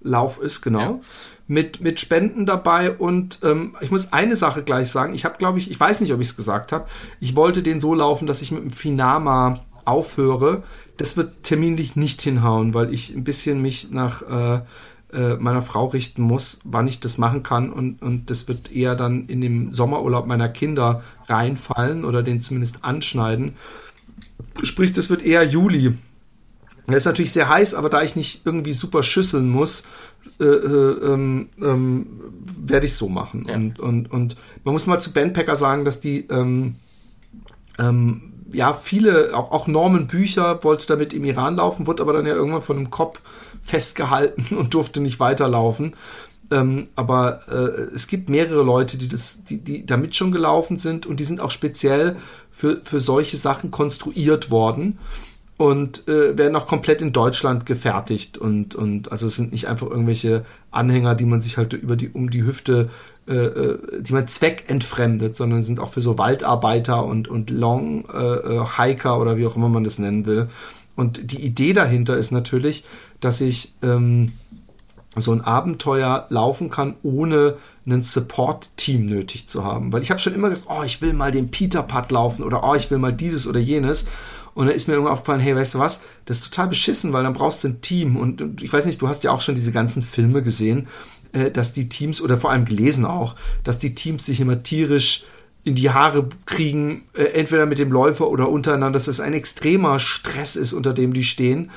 Lauf ist, genau. Ja. Mit, mit Spenden dabei und ähm, ich muss eine Sache gleich sagen. Ich habe, glaube ich, ich weiß nicht, ob ich es gesagt habe. Ich wollte den so laufen, dass ich mit dem Finama aufhöre. Das wird terminlich nicht hinhauen, weil ich ein bisschen mich nach äh, äh, meiner Frau richten muss, wann ich das machen kann. Und, und das wird eher dann in dem Sommerurlaub meiner Kinder reinfallen oder den zumindest anschneiden. Sprich, das wird eher Juli. Das ist natürlich sehr heiß, aber da ich nicht irgendwie super schüsseln muss, äh, äh, ähm, ähm, werde ich so machen. Ja. Und, und, und man muss mal zu Bandpacker sagen, dass die ähm, ähm, ja viele, auch, auch Norman Bücher wollte damit im Iran laufen, wurde aber dann ja irgendwann von einem Kopf festgehalten und durfte nicht weiterlaufen. Ähm, aber äh, es gibt mehrere Leute, die das, die, die damit schon gelaufen sind und die sind auch speziell für, für solche Sachen konstruiert worden und äh, werden auch komplett in Deutschland gefertigt und und also es sind nicht einfach irgendwelche Anhänger, die man sich halt über die um die Hüfte, äh, äh die man zweckentfremdet, sondern sind auch für so Waldarbeiter und und Long äh, äh, Hiker oder wie auch immer man das nennen will. Und die Idee dahinter ist natürlich, dass ich ähm, so ein Abenteuer laufen kann, ohne ein Support-Team nötig zu haben. Weil ich habe schon immer gedacht, oh, ich will mal den Peter-Putt laufen oder oh, ich will mal dieses oder jenes. Und dann ist mir irgendwann aufgefallen, hey, weißt du was, das ist total beschissen, weil dann brauchst du ein Team. Und, ich weiß nicht, du hast ja auch schon diese ganzen Filme gesehen, äh, dass die Teams, oder vor allem gelesen auch, dass die Teams sich immer tierisch in die Haare kriegen, äh, entweder mit dem Läufer oder untereinander, dass das ein extremer Stress ist, unter dem die stehen.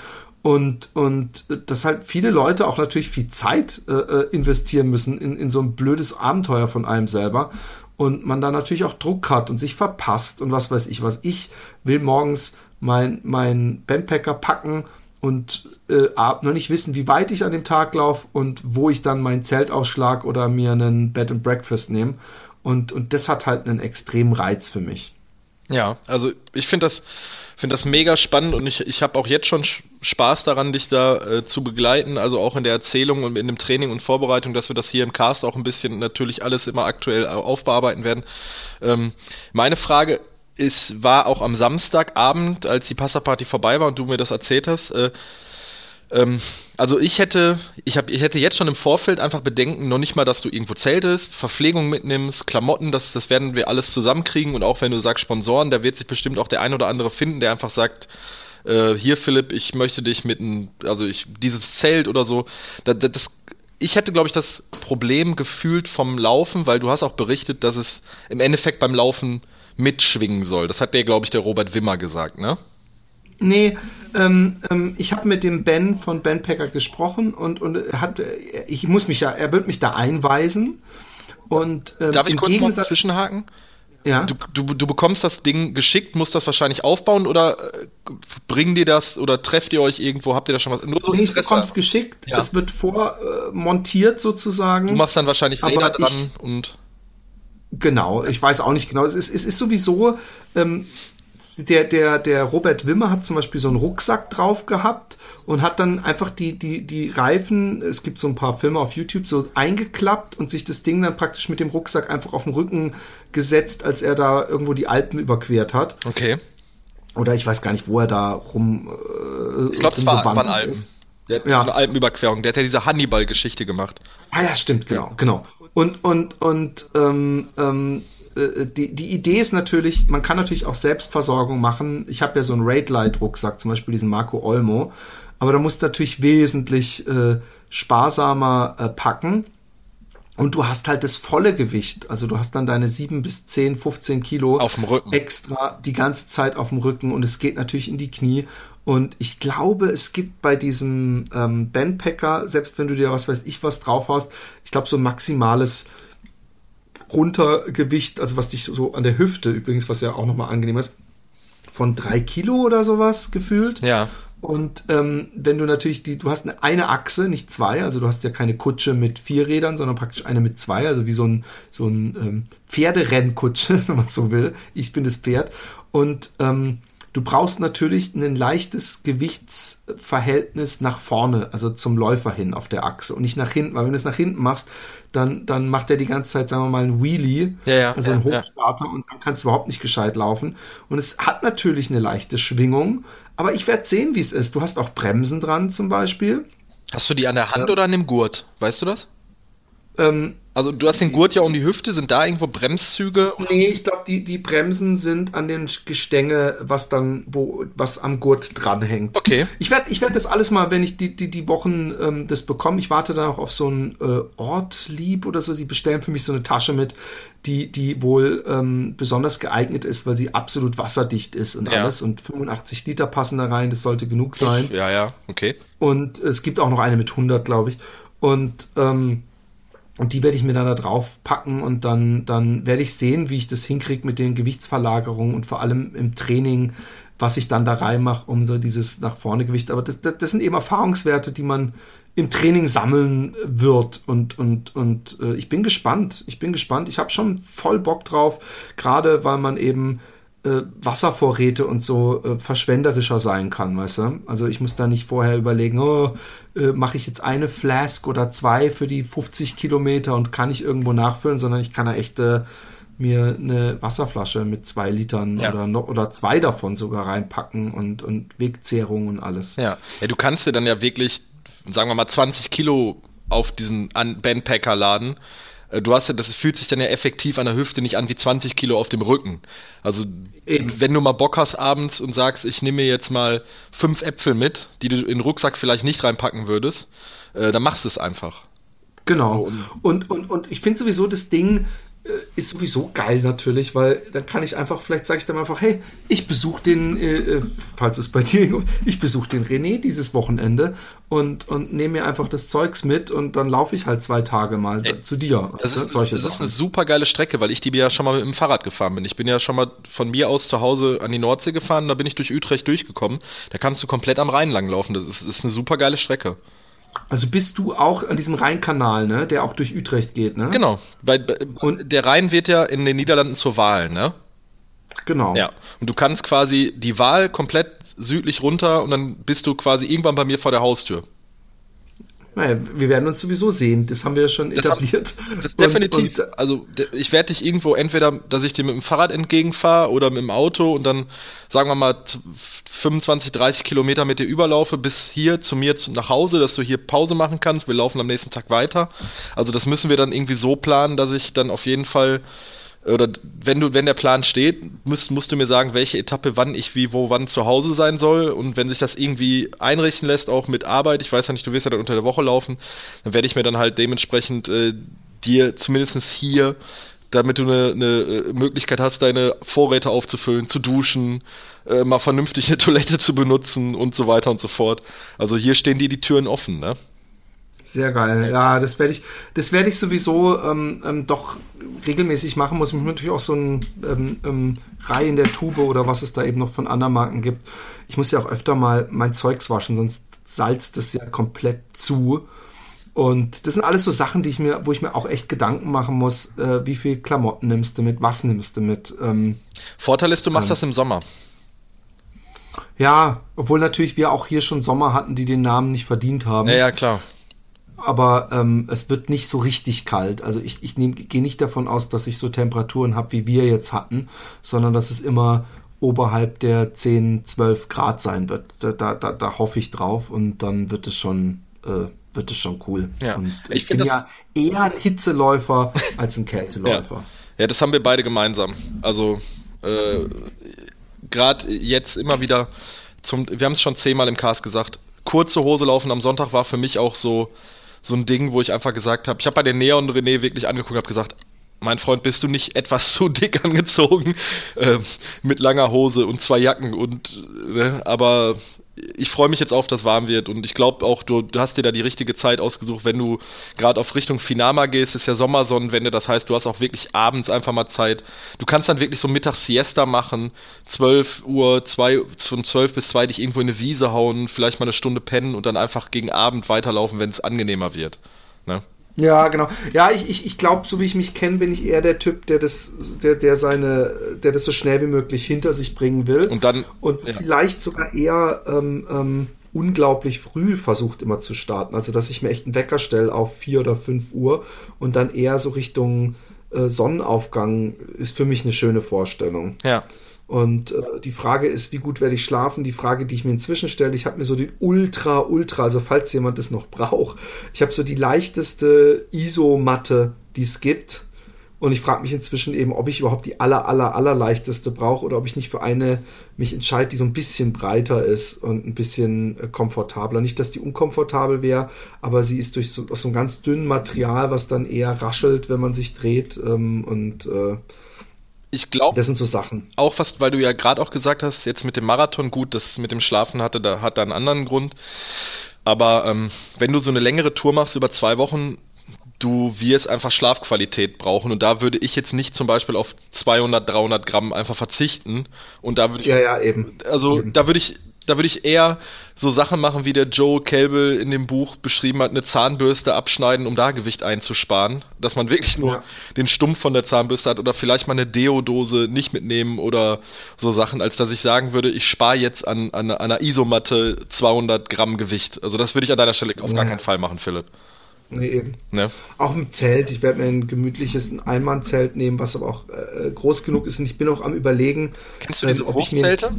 Und, und dass halt viele Leute auch natürlich viel Zeit äh, äh, investieren müssen in, in so ein blödes Abenteuer von einem selber. Und man da natürlich auch Druck hat und sich verpasst und was weiß ich was. Ich will morgens mein, mein Bandpacker packen und äh, noch nicht wissen, wie weit ich an dem Tag laufe und wo ich dann mein Zelt ausschlag oder mir einen Bed and Breakfast nehme. Und, und das hat halt einen extremen Reiz für mich. Ja, also ich finde das, finde das mega spannend und ich, ich habe auch jetzt schon Spaß daran, dich da äh, zu begleiten, also auch in der Erzählung und in dem Training und Vorbereitung, dass wir das hier im Cast auch ein bisschen natürlich alles immer aktuell aufbearbeiten werden. Ähm, meine Frage ist, war auch am Samstagabend, als die Passaparty vorbei war und du mir das erzählt hast, äh, ähm, also ich hätte, ich, hab, ich hätte jetzt schon im Vorfeld einfach Bedenken, noch nicht mal, dass du irgendwo zeltest, Verpflegung mitnimmst, Klamotten, das, das werden wir alles zusammenkriegen und auch wenn du sagst Sponsoren, da wird sich bestimmt auch der ein oder andere finden, der einfach sagt, äh, hier Philipp, ich möchte dich mit ein, also ich, dieses Zelt oder so, das, das ich hätte, glaube ich, das Problem gefühlt vom Laufen, weil du hast auch berichtet, dass es im Endeffekt beim Laufen mitschwingen soll. Das hat der, glaube ich, der Robert Wimmer gesagt, ne? Nee, ähm, ähm, ich habe mit dem Ben von Ben Packer gesprochen und, und hat, ich muss mich ja, er wird mich da einweisen. Und, ähm, Darf ich kurz Gegensatz, mal zwischenhaken? Ja. Du, du, du, bekommst das Ding geschickt, musst das wahrscheinlich aufbauen oder äh, bringen dir das oder trefft ihr euch irgendwo? Habt ihr da schon was? Nur so nee, ich bekomm's geschickt. Ja. Es wird vormontiert äh, sozusagen. Du machst dann wahrscheinlich Räder dran ich, und. Genau, ich weiß auch nicht genau. Es ist, es ist sowieso, ähm, der, der, der Robert Wimmer hat zum Beispiel so einen Rucksack drauf gehabt und hat dann einfach die, die, die Reifen, es gibt so ein paar Filme auf YouTube, so eingeklappt und sich das Ding dann praktisch mit dem Rucksack einfach auf den Rücken gesetzt, als er da irgendwo die Alpen überquert hat. Okay. Oder ich weiß gar nicht, wo er da rum. Äh, ich glaube, es war, waren Alpen. Ist. Der hat ja. eine Alpenüberquerung. Der hat ja diese Hannibal-Geschichte gemacht. Ah ja, stimmt, genau, genau. Und, und, und ähm, ähm, äh, die, die Idee ist natürlich, man kann natürlich auch Selbstversorgung machen. Ich habe ja so einen Raid-Light-Rucksack, zum Beispiel diesen Marco Olmo. Aber da musst du natürlich wesentlich äh, sparsamer äh, packen. Und du hast halt das volle Gewicht. Also du hast dann deine 7 bis 10, 15 Kilo auf dem Rücken. extra die ganze Zeit auf dem Rücken und es geht natürlich in die Knie. Und ich glaube, es gibt bei diesem ähm, Bandpacker, selbst wenn du dir was weiß ich was drauf hast, ich glaube so ein maximales Runtergewicht, also was dich so an der Hüfte übrigens, was ja auch nochmal angenehm ist, von drei Kilo oder sowas gefühlt. Ja. Und ähm, wenn du natürlich die, du hast eine, eine Achse, nicht zwei, also du hast ja keine Kutsche mit vier Rädern, sondern praktisch eine mit zwei, also wie so ein, so ein ähm, Pferderennkutsche, wenn man so will. Ich bin das Pferd. Und ähm, Du brauchst natürlich ein leichtes Gewichtsverhältnis nach vorne, also zum Läufer hin auf der Achse und nicht nach hinten, weil wenn du es nach hinten machst, dann, dann macht er die ganze Zeit, sagen wir mal, ein Wheelie, ja, ja, also ein Hochstarter ja. und dann kannst du überhaupt nicht gescheit laufen. Und es hat natürlich eine leichte Schwingung, aber ich werde sehen, wie es ist. Du hast auch Bremsen dran zum Beispiel. Hast du die an der Hand oder an dem Gurt? Weißt du das? Ähm, also du hast den Gurt ja um die Hüfte, sind da irgendwo Bremszüge? Nee, ich glaube, die, die Bremsen sind an den Gestänge, was dann, wo, was am Gurt dranhängt. Okay. Ich werde ich werd das alles mal, wenn ich die, die, die Wochen ähm, das bekomme, ich warte dann auch auf so ein äh, Ortlieb oder so, sie bestellen für mich so eine Tasche mit, die, die wohl ähm, besonders geeignet ist, weil sie absolut wasserdicht ist und ja. alles und 85 Liter passen da rein, das sollte genug sein. Ja, ja, okay. Und es gibt auch noch eine mit 100, glaube ich. Und ähm, und die werde ich mir dann da drauf packen und dann, dann werde ich sehen, wie ich das hinkriege mit den Gewichtsverlagerungen und vor allem im Training, was ich dann da reinmache, um so dieses nach vorne Gewicht. Aber das, das, das sind eben Erfahrungswerte, die man im Training sammeln wird. Und, und, und äh, ich bin gespannt. Ich bin gespannt. Ich habe schon voll Bock drauf, gerade weil man eben äh, Wasservorräte und so äh, verschwenderischer sein kann, weißt du? Also ich muss da nicht vorher überlegen, oh, äh, mache ich jetzt eine Flask oder zwei für die 50 Kilometer und kann ich irgendwo nachfüllen, sondern ich kann da echt äh, mir eine Wasserflasche mit zwei Litern ja. oder noch oder zwei davon sogar reinpacken und, und Wegzehrung und alles. Ja. ja, du kannst dir dann ja wirklich, sagen wir mal, 20 Kilo auf diesen Bandpacker laden du hast ja, das fühlt sich dann ja effektiv an der Hüfte nicht an wie 20 Kilo auf dem Rücken. Also Eben. wenn du mal Bock hast abends und sagst, ich nehme mir jetzt mal fünf Äpfel mit, die du in den Rucksack vielleicht nicht reinpacken würdest, äh, dann machst du es einfach. Genau. Und, und, und ich finde sowieso das Ding, äh, ist sowieso geil natürlich, weil dann kann ich einfach, vielleicht sage ich dann einfach, hey, ich besuche den, äh, äh falls es bei dir, ich besuche den René dieses Wochenende und, und nehme mir einfach das Zeugs mit und dann laufe ich halt zwei Tage mal Ey, zu dir. Das, ist, solche das ist eine super geile Strecke, weil ich die ja schon mal mit dem Fahrrad gefahren bin. Ich bin ja schon mal von mir aus zu Hause an die Nordsee gefahren, da bin ich durch Utrecht durchgekommen. Da kannst du komplett am Rhein lang laufen. Das ist, ist eine super geile Strecke. Also bist du auch an diesem Rheinkanal, ne, der auch durch Utrecht geht, ne? Genau, weil und der Rhein wird ja in den Niederlanden zur Wahl, ne? Genau. Ja. Und du kannst quasi die Wahl komplett südlich runter und dann bist du quasi irgendwann bei mir vor der Haustür. Naja, wir werden uns sowieso sehen. Das haben wir ja schon das etabliert. Haben, definitiv. Und, also ich werde dich irgendwo entweder, dass ich dir mit dem Fahrrad entgegenfahre oder mit dem Auto und dann, sagen wir mal, 25, 30 Kilometer mit dir überlaufe bis hier zu mir nach Hause, dass du hier Pause machen kannst. Wir laufen am nächsten Tag weiter. Also das müssen wir dann irgendwie so planen, dass ich dann auf jeden Fall oder wenn du, wenn der Plan steht, musst, musst du mir sagen, welche Etappe wann ich wie, wo, wann zu Hause sein soll. Und wenn sich das irgendwie einrichten lässt, auch mit Arbeit, ich weiß ja nicht, du wirst ja dann unter der Woche laufen, dann werde ich mir dann halt dementsprechend äh, dir zumindest hier, damit du eine, eine äh, Möglichkeit hast, deine Vorräte aufzufüllen, zu duschen, äh, mal vernünftig eine Toilette zu benutzen und so weiter und so fort. Also hier stehen dir die Türen offen, ne? Sehr geil. Ja, das werde ich, das werde ich sowieso ähm, ähm, doch regelmäßig machen. Muss ich natürlich auch so ein ähm, ähm, Reihe in der Tube oder was es da eben noch von anderen Marken gibt. Ich muss ja auch öfter mal mein Zeugs waschen, sonst salzt es ja komplett zu. Und das sind alles so Sachen, die ich mir, wo ich mir auch echt Gedanken machen muss, äh, wie viel Klamotten nimmst du mit, was nimmst du mit. Ähm, Vorteil ist, du machst ähm, das im Sommer. Ja, obwohl natürlich wir auch hier schon Sommer hatten, die den Namen nicht verdient haben. Ja, ja, klar aber ähm, es wird nicht so richtig kalt. Also ich, ich gehe nicht davon aus, dass ich so Temperaturen habe, wie wir jetzt hatten, sondern dass es immer oberhalb der 10, 12 Grad sein wird. Da, da, da, da hoffe ich drauf und dann wird es schon, äh, wird es schon cool. Ja. Und ich, ich bin ja eher ein Hitzeläufer als ein Kälteläufer. Ja. ja, das haben wir beide gemeinsam. Also äh, gerade jetzt immer wieder zum, wir haben es schon zehnmal im Cast gesagt, kurze Hose laufen am Sonntag war für mich auch so, so ein Ding, wo ich einfach gesagt habe, ich habe bei den Neon René wirklich angeguckt habe gesagt, mein Freund, bist du nicht etwas zu dick angezogen? Äh, mit langer Hose und zwei Jacken und äh, aber ich freue mich jetzt auf, dass warm wird und ich glaube auch, du, du, hast dir da die richtige Zeit ausgesucht, wenn du gerade auf Richtung Finama gehst, ist ja Sommersonnenwende, das heißt, du hast auch wirklich abends einfach mal Zeit. Du kannst dann wirklich so mittags Siesta machen, 12 Uhr, zwei, von 12 bis 2 dich irgendwo in eine Wiese hauen, vielleicht mal eine Stunde pennen und dann einfach gegen Abend weiterlaufen, wenn es angenehmer wird. Ne? Ja, genau. Ja, ich, ich, ich glaube, so wie ich mich kenne, bin ich eher der Typ, der das, der, der seine, der das so schnell wie möglich hinter sich bringen will. Und dann. Und ja. vielleicht sogar eher ähm, ähm, unglaublich früh versucht immer zu starten. Also dass ich mir echt einen Wecker stelle auf vier oder fünf Uhr und dann eher so Richtung äh, Sonnenaufgang ist für mich eine schöne Vorstellung. Ja. Und äh, die Frage ist, wie gut werde ich schlafen? Die Frage, die ich mir inzwischen stelle, ich habe mir so die Ultra, Ultra, also falls jemand das noch braucht, ich habe so die leichteste ISO-Matte, die es gibt. Und ich frage mich inzwischen eben, ob ich überhaupt die aller, aller, aller leichteste brauche oder ob ich nicht für eine mich entscheide, die so ein bisschen breiter ist und ein bisschen äh, komfortabler. Nicht, dass die unkomfortabel wäre, aber sie ist durch so, aus so einem ganz dünnen Material, was dann eher raschelt, wenn man sich dreht. Ähm, und äh, ich glaube. Das sind so Sachen. Auch fast, weil du ja gerade auch gesagt hast, jetzt mit dem Marathon, gut, das mit dem Schlafen hatte, da hat da einen anderen Grund. Aber ähm, wenn du so eine längere Tour machst über zwei Wochen, du wirst einfach Schlafqualität brauchen und da würde ich jetzt nicht zum Beispiel auf 200, 300 Gramm einfach verzichten und da würde ich, ja, ja, eben. Also eben. da würde ich da würde ich eher so Sachen machen, wie der Joe Kelbel in dem Buch beschrieben hat, eine Zahnbürste abschneiden, um da Gewicht einzusparen. Dass man wirklich nur ja. den Stumpf von der Zahnbürste hat oder vielleicht mal eine Deodose nicht mitnehmen oder so Sachen, als dass ich sagen würde, ich spare jetzt an, an, an einer Isomatte 200 Gramm Gewicht. Also das würde ich an deiner Stelle auf ja. gar keinen Fall machen, Philipp. Nee, eben. Ne? Auch im Zelt. Ich werde mir ein gemütliches Einmannzelt nehmen, was aber auch äh, groß genug ist. Und ich bin auch am überlegen, Kennst du diese ähm, Hochzelte?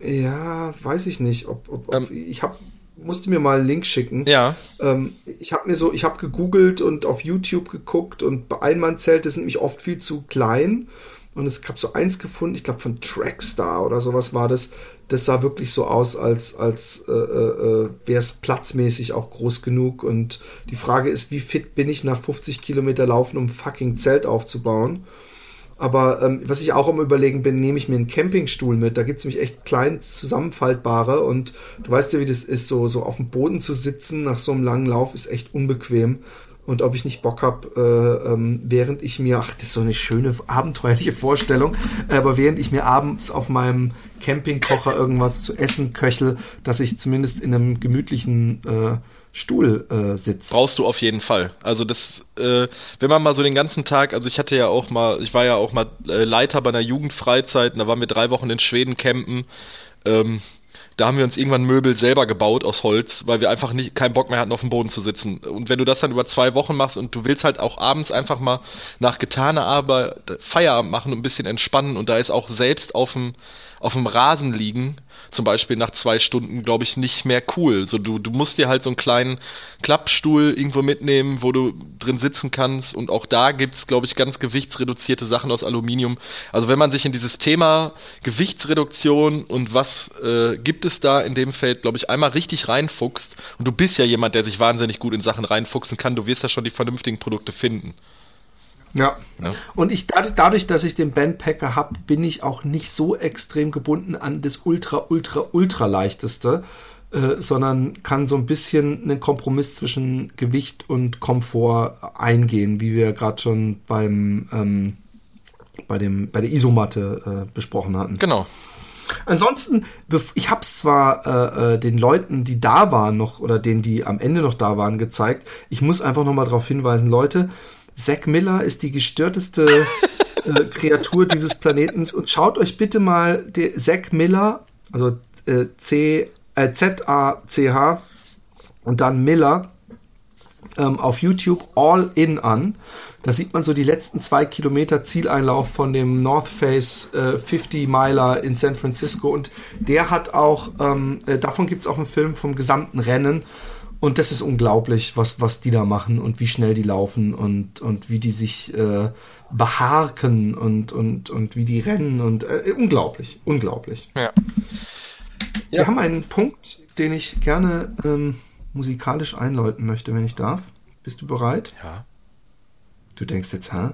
Ja, weiß ich nicht. Ob, ob, ob ähm, ich habe musste mir mal einen Link schicken. Ja. Ähm, ich habe mir so, ich habe gegoogelt und auf YouTube geguckt und bei Einmannzelte sind nämlich oft viel zu klein. Und es gab so eins gefunden, ich glaube von Trackstar oder sowas war das. Das sah wirklich so aus, als, als äh, äh, wäre es platzmäßig auch groß genug. Und die Frage ist, wie fit bin ich nach 50 Kilometer Laufen, um fucking Zelt aufzubauen? Aber ähm, was ich auch am überlegen bin, nehme ich mir einen Campingstuhl mit. Da gibt es nämlich echt klein zusammenfaltbare und du weißt ja, wie das ist, so, so auf dem Boden zu sitzen nach so einem langen Lauf ist echt unbequem. und ob ich nicht Bock habe, äh, ähm, während ich mir, ach, das ist so eine schöne, abenteuerliche Vorstellung, aber während ich mir abends auf meinem Campingkocher irgendwas zu essen köchel, dass ich zumindest in einem gemütlichen äh, Stuhl äh, sitze. Brauchst du auf jeden Fall. Also das, äh, wenn man mal so den ganzen Tag, also ich hatte ja auch mal, ich war ja auch mal äh, Leiter bei einer Jugendfreizeit, und da waren wir drei Wochen in Schweden campen. Ähm, da haben wir uns irgendwann Möbel selber gebaut aus Holz, weil wir einfach nicht keinen Bock mehr hatten, auf dem Boden zu sitzen. Und wenn du das dann über zwei Wochen machst und du willst halt auch abends einfach mal nach getaner Arbeit Feierabend machen und ein bisschen entspannen und da ist auch selbst auf dem, auf dem Rasen liegen, zum Beispiel nach zwei Stunden, glaube ich, nicht mehr cool. So, du, du musst dir halt so einen kleinen Klappstuhl irgendwo mitnehmen, wo du drin sitzen kannst. Und auch da gibt's, glaube ich, ganz gewichtsreduzierte Sachen aus Aluminium. Also wenn man sich in dieses Thema Gewichtsreduktion und was äh, gibt es da in dem Feld, glaube ich, einmal richtig reinfuchst, und du bist ja jemand, der sich wahnsinnig gut in Sachen reinfuchsen kann, du wirst ja schon die vernünftigen Produkte finden. Ja. ja. Und ich dadurch, dass ich den Bandpacker habe, bin ich auch nicht so extrem gebunden an das ultra, ultra, ultra leichteste, äh, sondern kann so ein bisschen einen Kompromiss zwischen Gewicht und Komfort eingehen, wie wir gerade schon beim ähm, bei dem bei der Isomatte äh, besprochen hatten. Genau. Ansonsten, ich habe es zwar äh, äh, den Leuten, die da waren noch oder denen, die am Ende noch da waren, gezeigt. Ich muss einfach noch mal darauf hinweisen, Leute, Zack Miller ist die gestörteste äh, Kreatur dieses Planetens. Und schaut euch bitte mal den Zack Miller, also äh, C, äh, Z-A-C-H und dann Miller ähm, auf YouTube All In an. Da sieht man so die letzten zwei Kilometer Zieleinlauf von dem North Face äh, 50 Miler in San Francisco. Und der hat auch, ähm, äh, davon gibt es auch einen Film vom gesamten Rennen. Und das ist unglaublich, was, was die da machen und wie schnell die laufen und, und wie die sich äh, beharken und, und, und wie die rennen und äh, unglaublich, unglaublich. Ja. Wir ja. haben einen Punkt, den ich gerne ähm, musikalisch einläuten möchte, wenn ich darf. Bist du bereit? Ja. Du denkst jetzt, hä?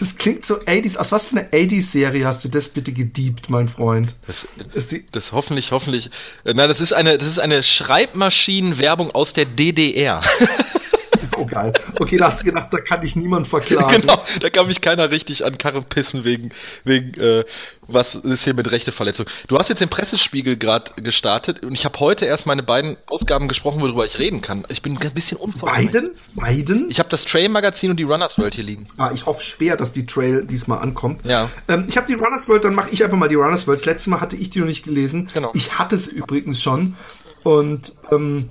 Das klingt so 80s. Aus was für einer 80s-Serie hast du das bitte gediebt, mein Freund? Das, das, das hoffentlich, hoffentlich. Äh, nein, das ist eine, das ist eine Schreibmaschinenwerbung aus der DDR. Oh geil. Okay, da hast du gedacht, da kann ich niemand verklagen. Genau, da kann mich keiner richtig an Karren pissen wegen, wegen äh, was ist hier mit Rechteverletzung. Du hast jetzt den Pressespiegel gerade gestartet und ich habe heute erst meine beiden Ausgaben gesprochen, worüber ich reden kann. Ich bin ein bisschen unvorbereitet. Beiden? Beiden? Ich habe das Trail-Magazin und die Runners World hier liegen. Ah, ich hoffe schwer, dass die Trail diesmal ankommt. Ja. Ähm, ich habe die Runners World, dann mache ich einfach mal die Runners World. Das letzte Mal hatte ich die noch nicht gelesen. Genau. Ich hatte es übrigens schon. Und ähm,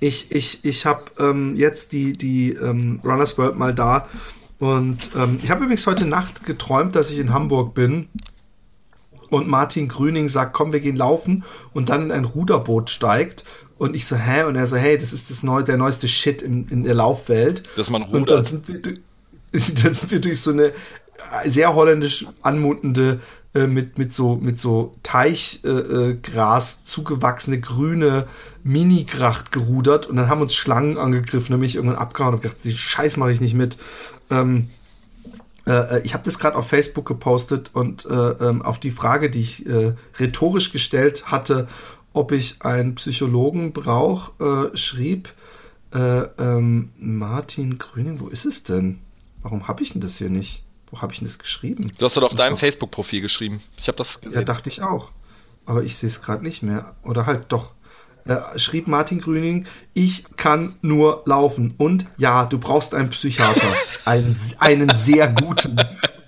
ich, ich, ich habe ähm, jetzt die, die ähm, Runners World mal da. Und ähm, ich habe übrigens heute Nacht geträumt, dass ich in Hamburg bin und Martin Grüning sagt, komm, wir gehen laufen und dann in ein Ruderboot steigt. Und ich so, hä? Und er so, hey, das ist das neu, der neueste Shit in, in der Laufwelt. Dass man rudert. Und dann sind, wir, dann sind wir durch so eine sehr holländisch anmutende äh, mit, mit so, mit so Teichgras äh, äh zugewachsene grüne Mini-Gracht gerudert und dann haben uns Schlangen angegriffen, nämlich irgendwann abgehauen und gedacht, die Scheiß mache ich nicht mit. Ähm, äh, äh ich habe das gerade auf Facebook gepostet und äh, ähm, auf die Frage, die ich rhetorisch gestellt hatte, ob ich einen Psychologen brauche, schrieb ähm, Martin Grüning, wo ist es denn? Warum habe ich denn das hier nicht? Wo habe ich denn das geschrieben? Du hast doch auf deinem Facebook-Profil geschrieben. Ich habe das gesehen. Ja, dachte ich auch. Aber ich sehe es gerade nicht mehr. Oder halt doch. Äh, schrieb Martin Grüning, ich kann nur laufen. Und ja, du brauchst einen Psychiater. einen, einen sehr guten.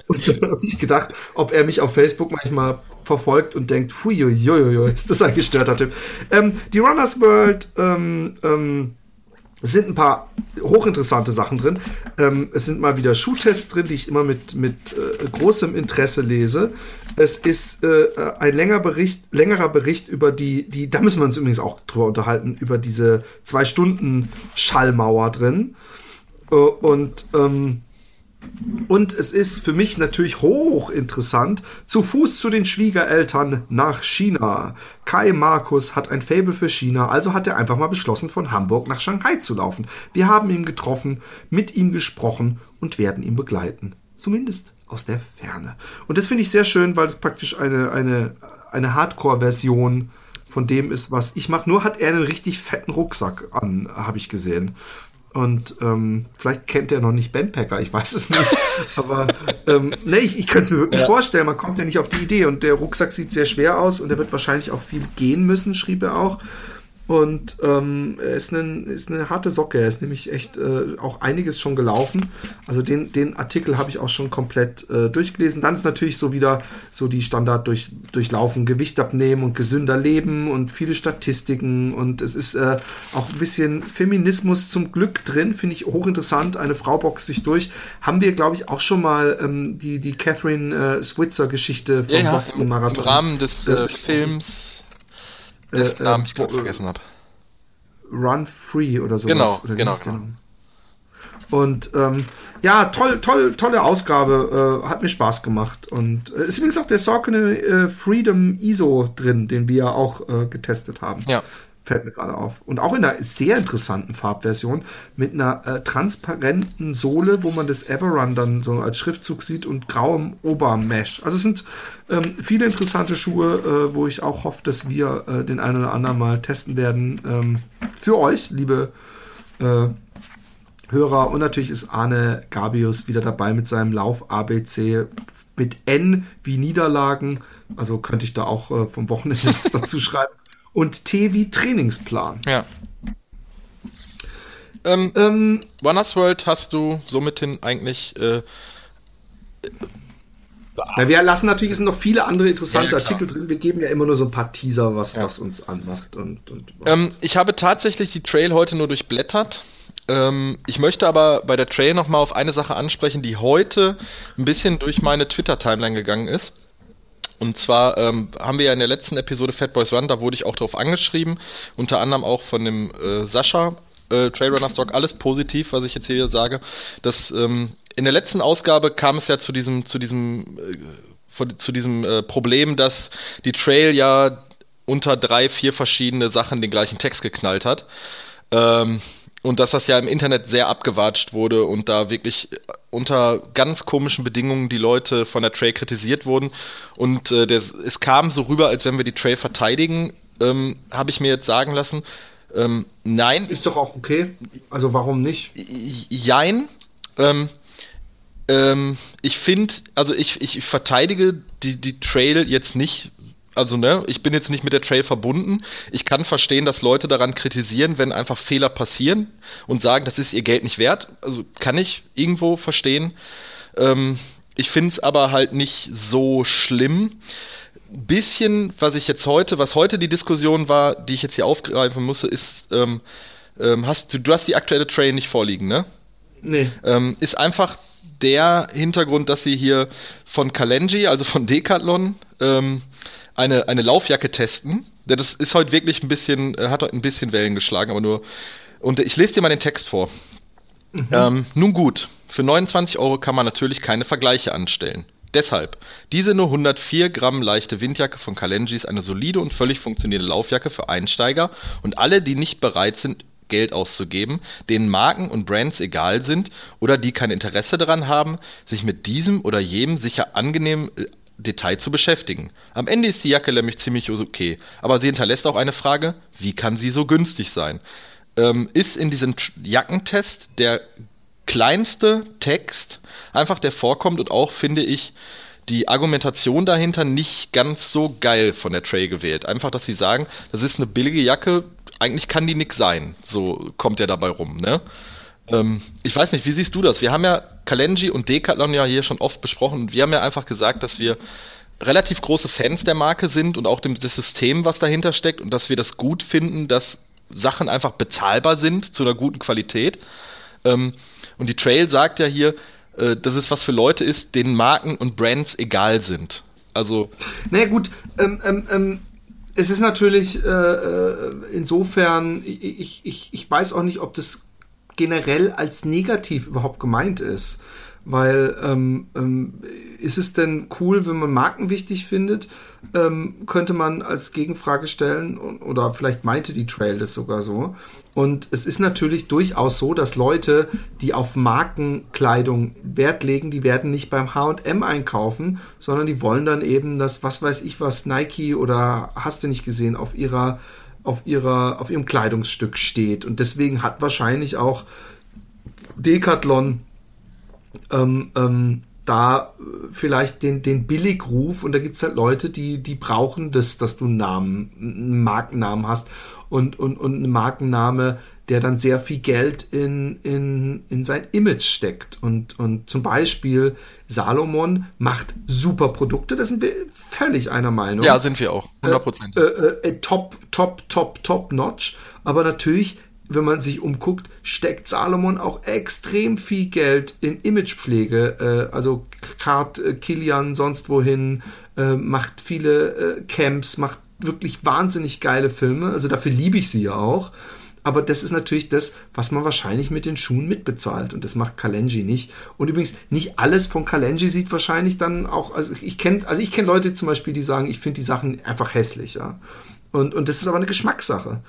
Und dann habe ich gedacht, ob er mich auf Facebook manchmal verfolgt und denkt, huiuiuiui, ist das ein gestörter Typ. Ähm, die Runners World ähm, ähm, es sind ein paar hochinteressante Sachen drin. Ähm, es sind mal wieder Schuhtests drin, die ich immer mit, mit äh, großem Interesse lese. Es ist äh, ein länger Bericht, längerer Bericht über die, die, da müssen wir uns übrigens auch drüber unterhalten, über diese zwei Stunden Schallmauer drin. Äh, und ähm, und es ist für mich natürlich hochinteressant, zu Fuß zu den Schwiegereltern nach China. Kai Markus hat ein Faible für China, also hat er einfach mal beschlossen, von Hamburg nach Shanghai zu laufen. Wir haben ihn getroffen, mit ihm gesprochen und werden ihn begleiten. zumindest aus der Ferne. Und das finde ich sehr schön, weil es praktisch eine, eine, eine Hardcore-Version von dem ist, was ich mache. Nur hat er einen richtig fetten Rucksack an, habe ich gesehen. Und ähm, vielleicht kennt er noch nicht Ben Packer, ich weiß es nicht. Aber ähm, nee, ich, ich könnte es mir wirklich ja. vorstellen, man kommt ja nicht auf die Idee. Und der Rucksack sieht sehr schwer aus und er wird wahrscheinlich auch viel gehen müssen, schrieb er auch. Und ähm, er ist, ein, ist eine harte Socke. Er ist nämlich echt äh, auch einiges schon gelaufen. Also den, den Artikel habe ich auch schon komplett äh, durchgelesen. Dann ist natürlich so wieder so die Standard durch, durchlaufen, Gewicht abnehmen und gesünder leben und viele Statistiken. Und es ist äh, auch ein bisschen Feminismus zum Glück drin. Finde ich hochinteressant. Eine Frau boxt sich durch. Haben wir, glaube ich, auch schon mal ähm, die, die Catherine äh, Switzer Geschichte vom ja, Boston Marathon. Im Rahmen des äh, Films dessen äh, Namen ich gerade vergessen habe. Run Free oder sowas. Genau, oder genau. genau. Und ähm, ja, toll, toll, tolle Ausgabe, äh, hat mir Spaß gemacht. Und äh, ist übrigens auch der Saucony äh, Freedom ISO drin, den wir auch äh, getestet haben. Ja fällt mir gerade auf. Und auch in einer sehr interessanten Farbversion mit einer äh, transparenten Sohle, wo man das Everrun dann so als Schriftzug sieht und grauem Obermesh. Also es sind ähm, viele interessante Schuhe, äh, wo ich auch hoffe, dass wir äh, den einen oder anderen mal testen werden. Ähm, für euch, liebe äh, Hörer. Und natürlich ist Arne Gabius wieder dabei mit seinem Lauf ABC mit N wie Niederlagen. Also könnte ich da auch äh, vom Wochenende was dazu schreiben und T wie Trainingsplan. Ja. Ähm, ähm, Runners World hast du somit eigentlich. Äh, ja, wir lassen natürlich, es sind noch viele andere interessante ja, Artikel drin. Wir geben ja immer nur so ein paar Teaser, was, ja. was uns anmacht. Und, und, ähm, ich habe tatsächlich die Trail heute nur durchblättert. Ähm, ich möchte aber bei der Trail nochmal auf eine Sache ansprechen, die heute ein bisschen durch meine Twitter-Timeline gegangen ist. Und zwar ähm, haben wir ja in der letzten Episode Fat Boys Run, da wurde ich auch darauf angeschrieben, unter anderem auch von dem äh, Sascha, äh, Trailrunner Stock, alles positiv, was ich jetzt hier sage. Das, ähm, in der letzten Ausgabe kam es ja zu diesem, zu diesem, äh, zu diesem äh, Problem, dass die Trail ja unter drei, vier verschiedene Sachen den gleichen Text geknallt hat. Ähm, und dass das ja im Internet sehr abgewatscht wurde und da wirklich unter ganz komischen Bedingungen die Leute von der Trail kritisiert wurden. Und äh, der, es kam so rüber, als wenn wir die Trail verteidigen, ähm, habe ich mir jetzt sagen lassen. Ähm, nein. Ist doch auch okay. Also warum nicht? Jein. Ähm, ähm, ich finde, also ich, ich verteidige die, die Trail jetzt nicht also ne, ich bin jetzt nicht mit der Trail verbunden. Ich kann verstehen, dass Leute daran kritisieren, wenn einfach Fehler passieren und sagen, das ist ihr Geld nicht wert. Also kann ich irgendwo verstehen. Ähm, ich finde es aber halt nicht so schlimm. Bisschen, was ich jetzt heute, was heute die Diskussion war, die ich jetzt hier aufgreifen musste, ist, ähm, ähm, hast du, du hast die aktuelle Trail nicht vorliegen, ne? Nee. Ähm, ist einfach der Hintergrund, dass sie hier von Kalenji, also von Decathlon, ähm, eine, eine Laufjacke testen. Das ist heute wirklich ein bisschen, äh, hat heute ein bisschen Wellen geschlagen, aber nur. Und ich lese dir mal den Text vor. Mhm. Ähm, nun gut, für 29 Euro kann man natürlich keine Vergleiche anstellen. Deshalb, diese nur 104 Gramm leichte Windjacke von Kalenji ist eine solide und völlig funktionierende Laufjacke für Einsteiger und alle, die nicht bereit sind, Geld auszugeben, denen Marken und Brands egal sind oder die kein Interesse daran haben, sich mit diesem oder jenem sicher angenehm äh, Detail zu beschäftigen. Am Ende ist die Jacke nämlich ziemlich okay, aber sie hinterlässt auch eine Frage, wie kann sie so günstig sein? Ähm, ist in diesem Jackentest der kleinste Text einfach der vorkommt und auch finde ich die Argumentation dahinter nicht ganz so geil von der Tray gewählt. Einfach, dass sie sagen, das ist eine billige Jacke, eigentlich kann die nix sein. So kommt der dabei rum, ne? Ähm, ich weiß nicht, wie siehst du das? Wir haben ja Kalenji und Decathlon ja hier schon oft besprochen wir haben ja einfach gesagt, dass wir relativ große Fans der Marke sind und auch dem, des Systems, was dahinter steckt und dass wir das gut finden, dass Sachen einfach bezahlbar sind zu einer guten Qualität. Ähm, und die Trail sagt ja hier, äh, dass es was für Leute ist, denen Marken und Brands egal sind. Also. Naja, gut, ähm, ähm, ähm es ist natürlich äh, äh insofern, ich, ich, ich weiß auch nicht, ob das generell als negativ überhaupt gemeint ist. weil ähm, ähm, ist es denn cool, wenn man Marken wichtig findet? Ähm, könnte man als Gegenfrage stellen, oder vielleicht meinte die Trail das sogar so. Und es ist natürlich durchaus so, dass Leute, die auf Markenkleidung Wert legen, die werden nicht beim HM einkaufen, sondern die wollen dann eben das, was weiß ich was, Nike oder hast du nicht gesehen, auf ihrer, auf ihrer, auf ihrem Kleidungsstück steht. Und deswegen hat wahrscheinlich auch Decathlon ähm, ähm, da vielleicht den, den Billigruf und da gibt es halt Leute, die, die brauchen das, dass du einen Namen, einen Markennamen hast und, und, und einen Markenname, der dann sehr viel Geld in, in, in sein Image steckt. Und, und zum Beispiel Salomon macht super Produkte, da sind wir völlig einer Meinung. Ja, sind wir auch, 100 Prozent. Äh, äh, äh, top, top, top, top notch. Aber natürlich wenn man sich umguckt, steckt Salomon auch extrem viel Geld in Imagepflege. Äh, also Kart äh, Kilian sonst wohin, äh, macht viele äh, Camps, macht wirklich wahnsinnig geile Filme. Also dafür liebe ich sie ja auch. Aber das ist natürlich das, was man wahrscheinlich mit den Schuhen mitbezahlt. Und das macht Kalenji nicht. Und übrigens, nicht alles von Kalenji sieht wahrscheinlich dann auch, also ich kenne, also ich kenne Leute zum Beispiel, die sagen, ich finde die Sachen einfach hässlich, ja. Und, und das ist aber eine Geschmackssache.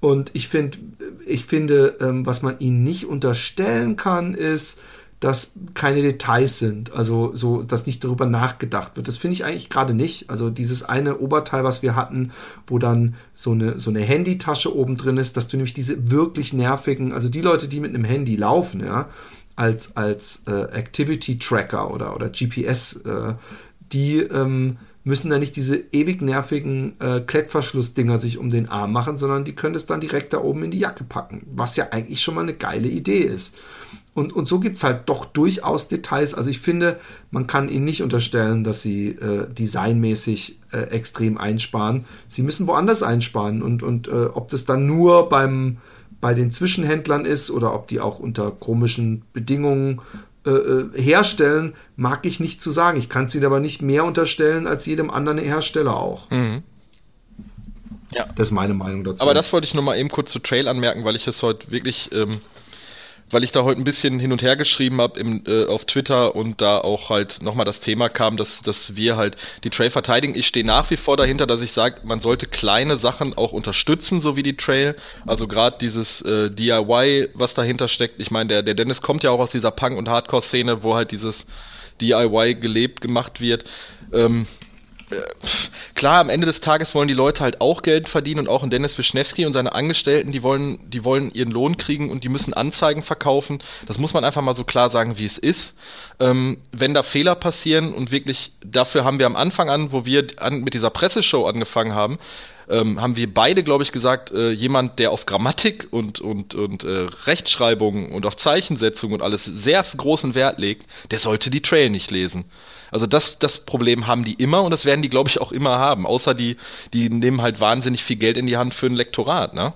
Und ich finde, ich finde, ähm, was man ihnen nicht unterstellen kann, ist, dass keine Details sind, also so, dass nicht darüber nachgedacht wird. Das finde ich eigentlich gerade nicht. Also dieses eine Oberteil, was wir hatten, wo dann so eine so eine Handytasche oben drin ist, dass du nämlich diese wirklich nervigen, also die Leute, die mit einem Handy laufen, ja, als als äh, Activity Tracker oder oder GPS, äh, die ähm, müssen da nicht diese ewig nervigen äh, Klettverschlussdinger sich um den Arm machen, sondern die können es dann direkt da oben in die Jacke packen, was ja eigentlich schon mal eine geile Idee ist. Und, und so gibt es halt doch durchaus Details. Also ich finde, man kann ihnen nicht unterstellen, dass sie äh, designmäßig äh, extrem einsparen. Sie müssen woanders einsparen. Und, und äh, ob das dann nur beim, bei den Zwischenhändlern ist oder ob die auch unter komischen Bedingungen äh, äh, herstellen, mag ich nicht zu sagen. Ich kann es ihnen aber nicht mehr unterstellen als jedem anderen Hersteller auch. Mhm. Ja. Das ist meine Meinung dazu. Aber das wollte ich nur mal eben kurz zu Trail anmerken, weil ich es heute wirklich ähm, weil ich da heute ein bisschen hin und her geschrieben habe äh, auf Twitter und da auch halt nochmal das Thema kam, dass, dass wir halt die Trail verteidigen. Ich stehe nach wie vor dahinter, dass ich sage, man sollte kleine Sachen auch unterstützen, so wie die Trail. Also gerade dieses äh, DIY, was dahinter steckt. Ich meine, der, der Dennis kommt ja auch aus dieser Punk- und Hardcore-Szene, wo halt dieses DIY gelebt gemacht wird. Ähm, klar, am Ende des Tages wollen die Leute halt auch Geld verdienen und auch ein Dennis Wischnewski und seine Angestellten, die wollen, die wollen ihren Lohn kriegen und die müssen Anzeigen verkaufen. Das muss man einfach mal so klar sagen, wie es ist. Ähm, wenn da Fehler passieren und wirklich, dafür haben wir am Anfang an, wo wir an, mit dieser Presseshow angefangen haben, ähm, haben wir beide, glaube ich, gesagt, äh, jemand, der auf Grammatik und, und, und äh, Rechtschreibung und auf Zeichensetzung und alles sehr großen Wert legt, der sollte die Trail nicht lesen. Also das, das Problem haben die immer und das werden die, glaube ich, auch immer haben. Außer die, die nehmen halt wahnsinnig viel Geld in die Hand für ein Lektorat, ne?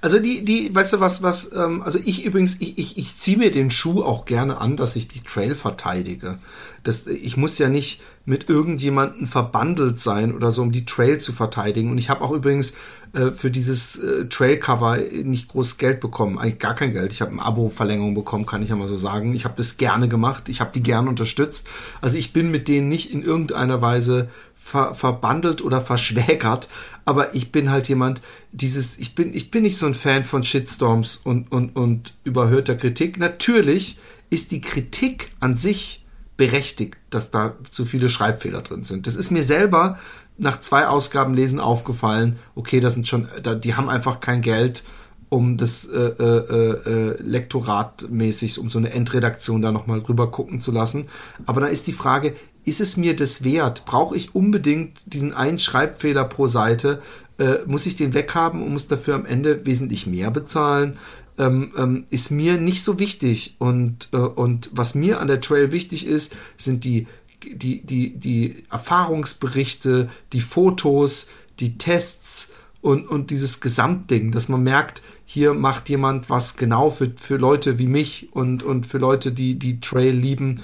Also die, die, weißt du was, was, ähm, also ich übrigens, ich, ich, ich ziehe mir den Schuh auch gerne an, dass ich die Trail verteidige. Das, ich muss ja nicht mit irgendjemanden verbandelt sein oder so, um die Trail zu verteidigen. Und ich habe auch übrigens äh, für dieses äh, Trail-Cover nicht groß Geld bekommen, eigentlich gar kein Geld. Ich habe eine Abo-Verlängerung bekommen, kann ich ja mal so sagen. Ich habe das gerne gemacht, ich habe die gerne unterstützt. Also ich bin mit denen nicht in irgendeiner Weise ver verbandelt oder verschwägert, aber ich bin halt jemand, dieses, ich bin, ich bin nicht so ein Fan von Shitstorms und, und, und überhörter Kritik. Natürlich ist die Kritik an sich berechtigt, dass da zu viele Schreibfehler drin sind. Das ist mir selber nach zwei Ausgaben lesen aufgefallen. Okay, das sind schon, die haben einfach kein Geld, um das äh, äh, äh, lektoratmäßig, um so eine Endredaktion da nochmal drüber gucken zu lassen. Aber da ist die Frage, ist es mir das wert? Brauche ich unbedingt diesen einen Schreibfehler pro Seite? Äh, muss ich den weghaben und muss dafür am Ende wesentlich mehr bezahlen? Ähm, ähm, ist mir nicht so wichtig. Und, äh, und was mir an der Trail wichtig ist, sind die, die, die, die Erfahrungsberichte, die Fotos, die Tests und, und dieses Gesamtding, dass man merkt, hier macht jemand was genau für, für Leute wie mich und, und für Leute, die die Trail lieben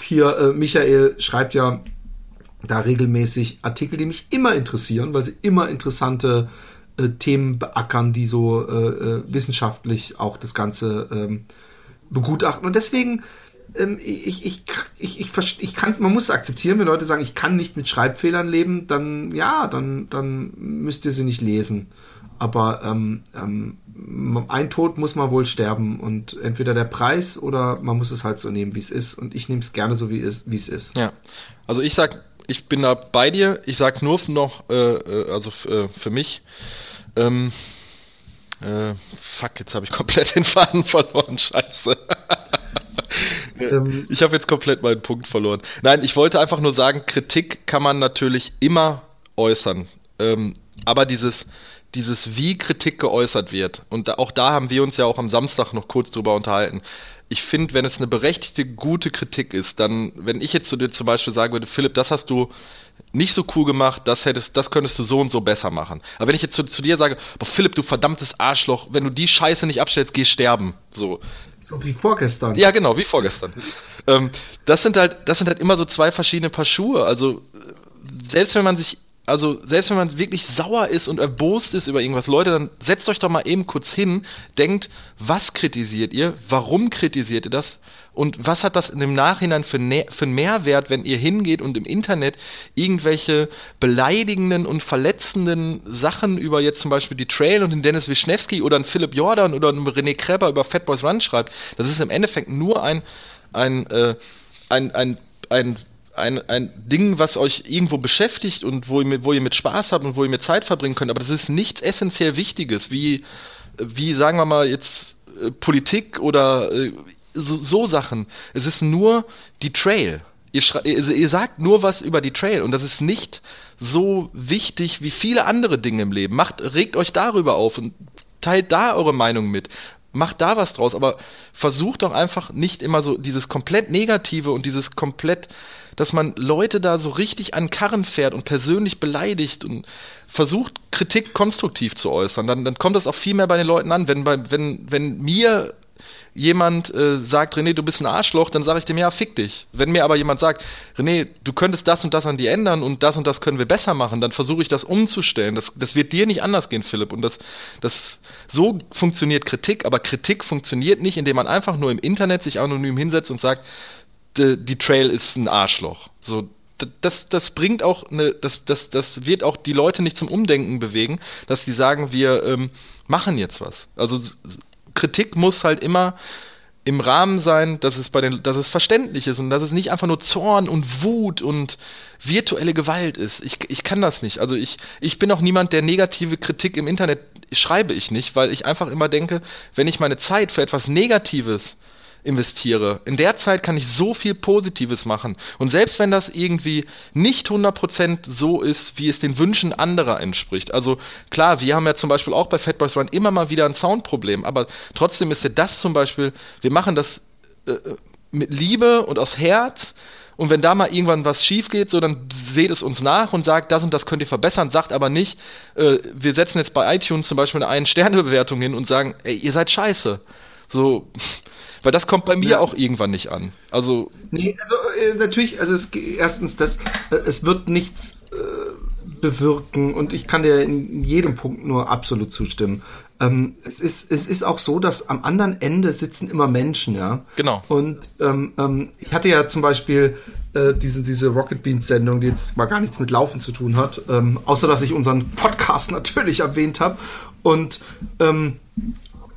hier, äh, Michael schreibt ja da regelmäßig Artikel, die mich immer interessieren, weil sie immer interessante äh, Themen beackern, die so äh, äh wissenschaftlich auch das Ganze ähm, begutachten. Und deswegen, ähm, ich, ich, ich, ich, ich kann es, man muss akzeptieren, wenn Leute sagen, ich kann nicht mit Schreibfehlern leben, dann ja, dann, dann müsst ihr sie nicht lesen. Aber ähm, ähm, ein Tod muss man wohl sterben und entweder der Preis oder man muss es halt so nehmen, wie es ist. Und ich nehme es gerne so, wie es, ist. Ja, also ich sag, ich bin da bei dir. Ich sag nur noch, äh, äh also äh, für mich, ähm, äh, fuck, jetzt habe ich komplett den Faden verloren. Scheiße. Ähm. ich habe jetzt komplett meinen Punkt verloren. Nein, ich wollte einfach nur sagen, Kritik kann man natürlich immer äußern. Ähm, aber dieses, dieses, wie Kritik geäußert wird, und auch da haben wir uns ja auch am Samstag noch kurz drüber unterhalten. Ich finde, wenn es eine berechtigte, gute Kritik ist, dann, wenn ich jetzt zu dir zum Beispiel sagen würde, Philipp, das hast du nicht so cool gemacht, das hättest, das könntest du so und so besser machen. Aber wenn ich jetzt zu, zu dir sage, boah, Philipp, du verdammtes Arschloch, wenn du die Scheiße nicht abstellst, geh sterben. So. So wie vorgestern. Ja, genau, wie vorgestern. ähm, das sind halt, das sind halt immer so zwei verschiedene Paar Schuhe. Also, selbst wenn man sich also selbst wenn man wirklich sauer ist und erbost ist über irgendwas, Leute, dann setzt euch doch mal eben kurz hin, denkt, was kritisiert ihr, warum kritisiert ihr das und was hat das dem Nachhinein für, für einen Mehrwert, wenn ihr hingeht und im Internet irgendwelche beleidigenden und verletzenden Sachen über jetzt zum Beispiel die Trail und den Dennis Wischnewski oder einen Philipp Jordan oder einen René Kreber über Fatboys Run schreibt, das ist im Endeffekt nur ein, ein, äh, ein, ein, ein ein, ein Ding, was euch irgendwo beschäftigt und wo ihr, mit, wo ihr mit Spaß habt und wo ihr mit Zeit verbringen könnt, aber das ist nichts essentiell Wichtiges, wie, wie sagen wir mal jetzt äh, Politik oder äh, so, so, Sachen. Es ist nur die Trail. Ihr, ihr, ihr sagt nur was über die Trail und das ist nicht so wichtig wie viele andere Dinge im Leben. Macht, regt euch darüber auf und teilt da eure Meinung mit macht da was draus, aber versucht doch einfach nicht immer so dieses komplett Negative und dieses komplett, dass man Leute da so richtig an Karren fährt und persönlich beleidigt und versucht, Kritik konstruktiv zu äußern. Dann, dann kommt das auch viel mehr bei den Leuten an. Wenn, bei, wenn, wenn mir jemand äh, sagt, René, du bist ein Arschloch, dann sage ich dem, ja, fick dich. Wenn mir aber jemand sagt, René, du könntest das und das an dir ändern und das und das können wir besser machen, dann versuche ich das umzustellen. Das, das wird dir nicht anders gehen, Philipp. Und das, das, so funktioniert Kritik, aber Kritik funktioniert nicht, indem man einfach nur im Internet sich anonym hinsetzt und sagt, die, die Trail ist ein Arschloch. So, das, das bringt auch eine, das, das, das wird auch die Leute nicht zum Umdenken bewegen, dass die sagen, wir ähm, machen jetzt was. Also Kritik muss halt immer im Rahmen sein, dass es bei den, dass es verständlich ist und dass es nicht einfach nur Zorn und Wut und virtuelle Gewalt ist. Ich, ich kann das nicht. Also ich, ich bin auch niemand, der negative Kritik im Internet schreibe ich nicht, weil ich einfach immer denke, wenn ich meine Zeit für etwas Negatives investiere. In der Zeit kann ich so viel Positives machen. Und selbst wenn das irgendwie nicht 100% so ist, wie es den Wünschen anderer entspricht. Also klar, wir haben ja zum Beispiel auch bei Fatboys Run immer mal wieder ein Soundproblem, aber trotzdem ist ja das zum Beispiel, wir machen das äh, mit Liebe und aus Herz. Und wenn da mal irgendwann was schief geht, so dann seht es uns nach und sagt, das und das könnt ihr verbessern, sagt aber nicht, äh, wir setzen jetzt bei iTunes zum Beispiel eine Ein-Sterne-Bewertung hin und sagen, ey, ihr seid scheiße. So, weil das kommt bei mir ja. auch irgendwann nicht an. Also. Nee, also äh, natürlich, also es, erstens, das, äh, es wird nichts äh, bewirken und ich kann dir in jedem Punkt nur absolut zustimmen. Ähm, es, ist, es ist auch so, dass am anderen Ende sitzen immer Menschen, ja. Genau. Und ähm, ähm, ich hatte ja zum Beispiel äh, diese, diese Rocket Beans Sendung, die jetzt mal gar nichts mit Laufen zu tun hat, ähm, außer dass ich unseren Podcast natürlich erwähnt habe. Und ähm,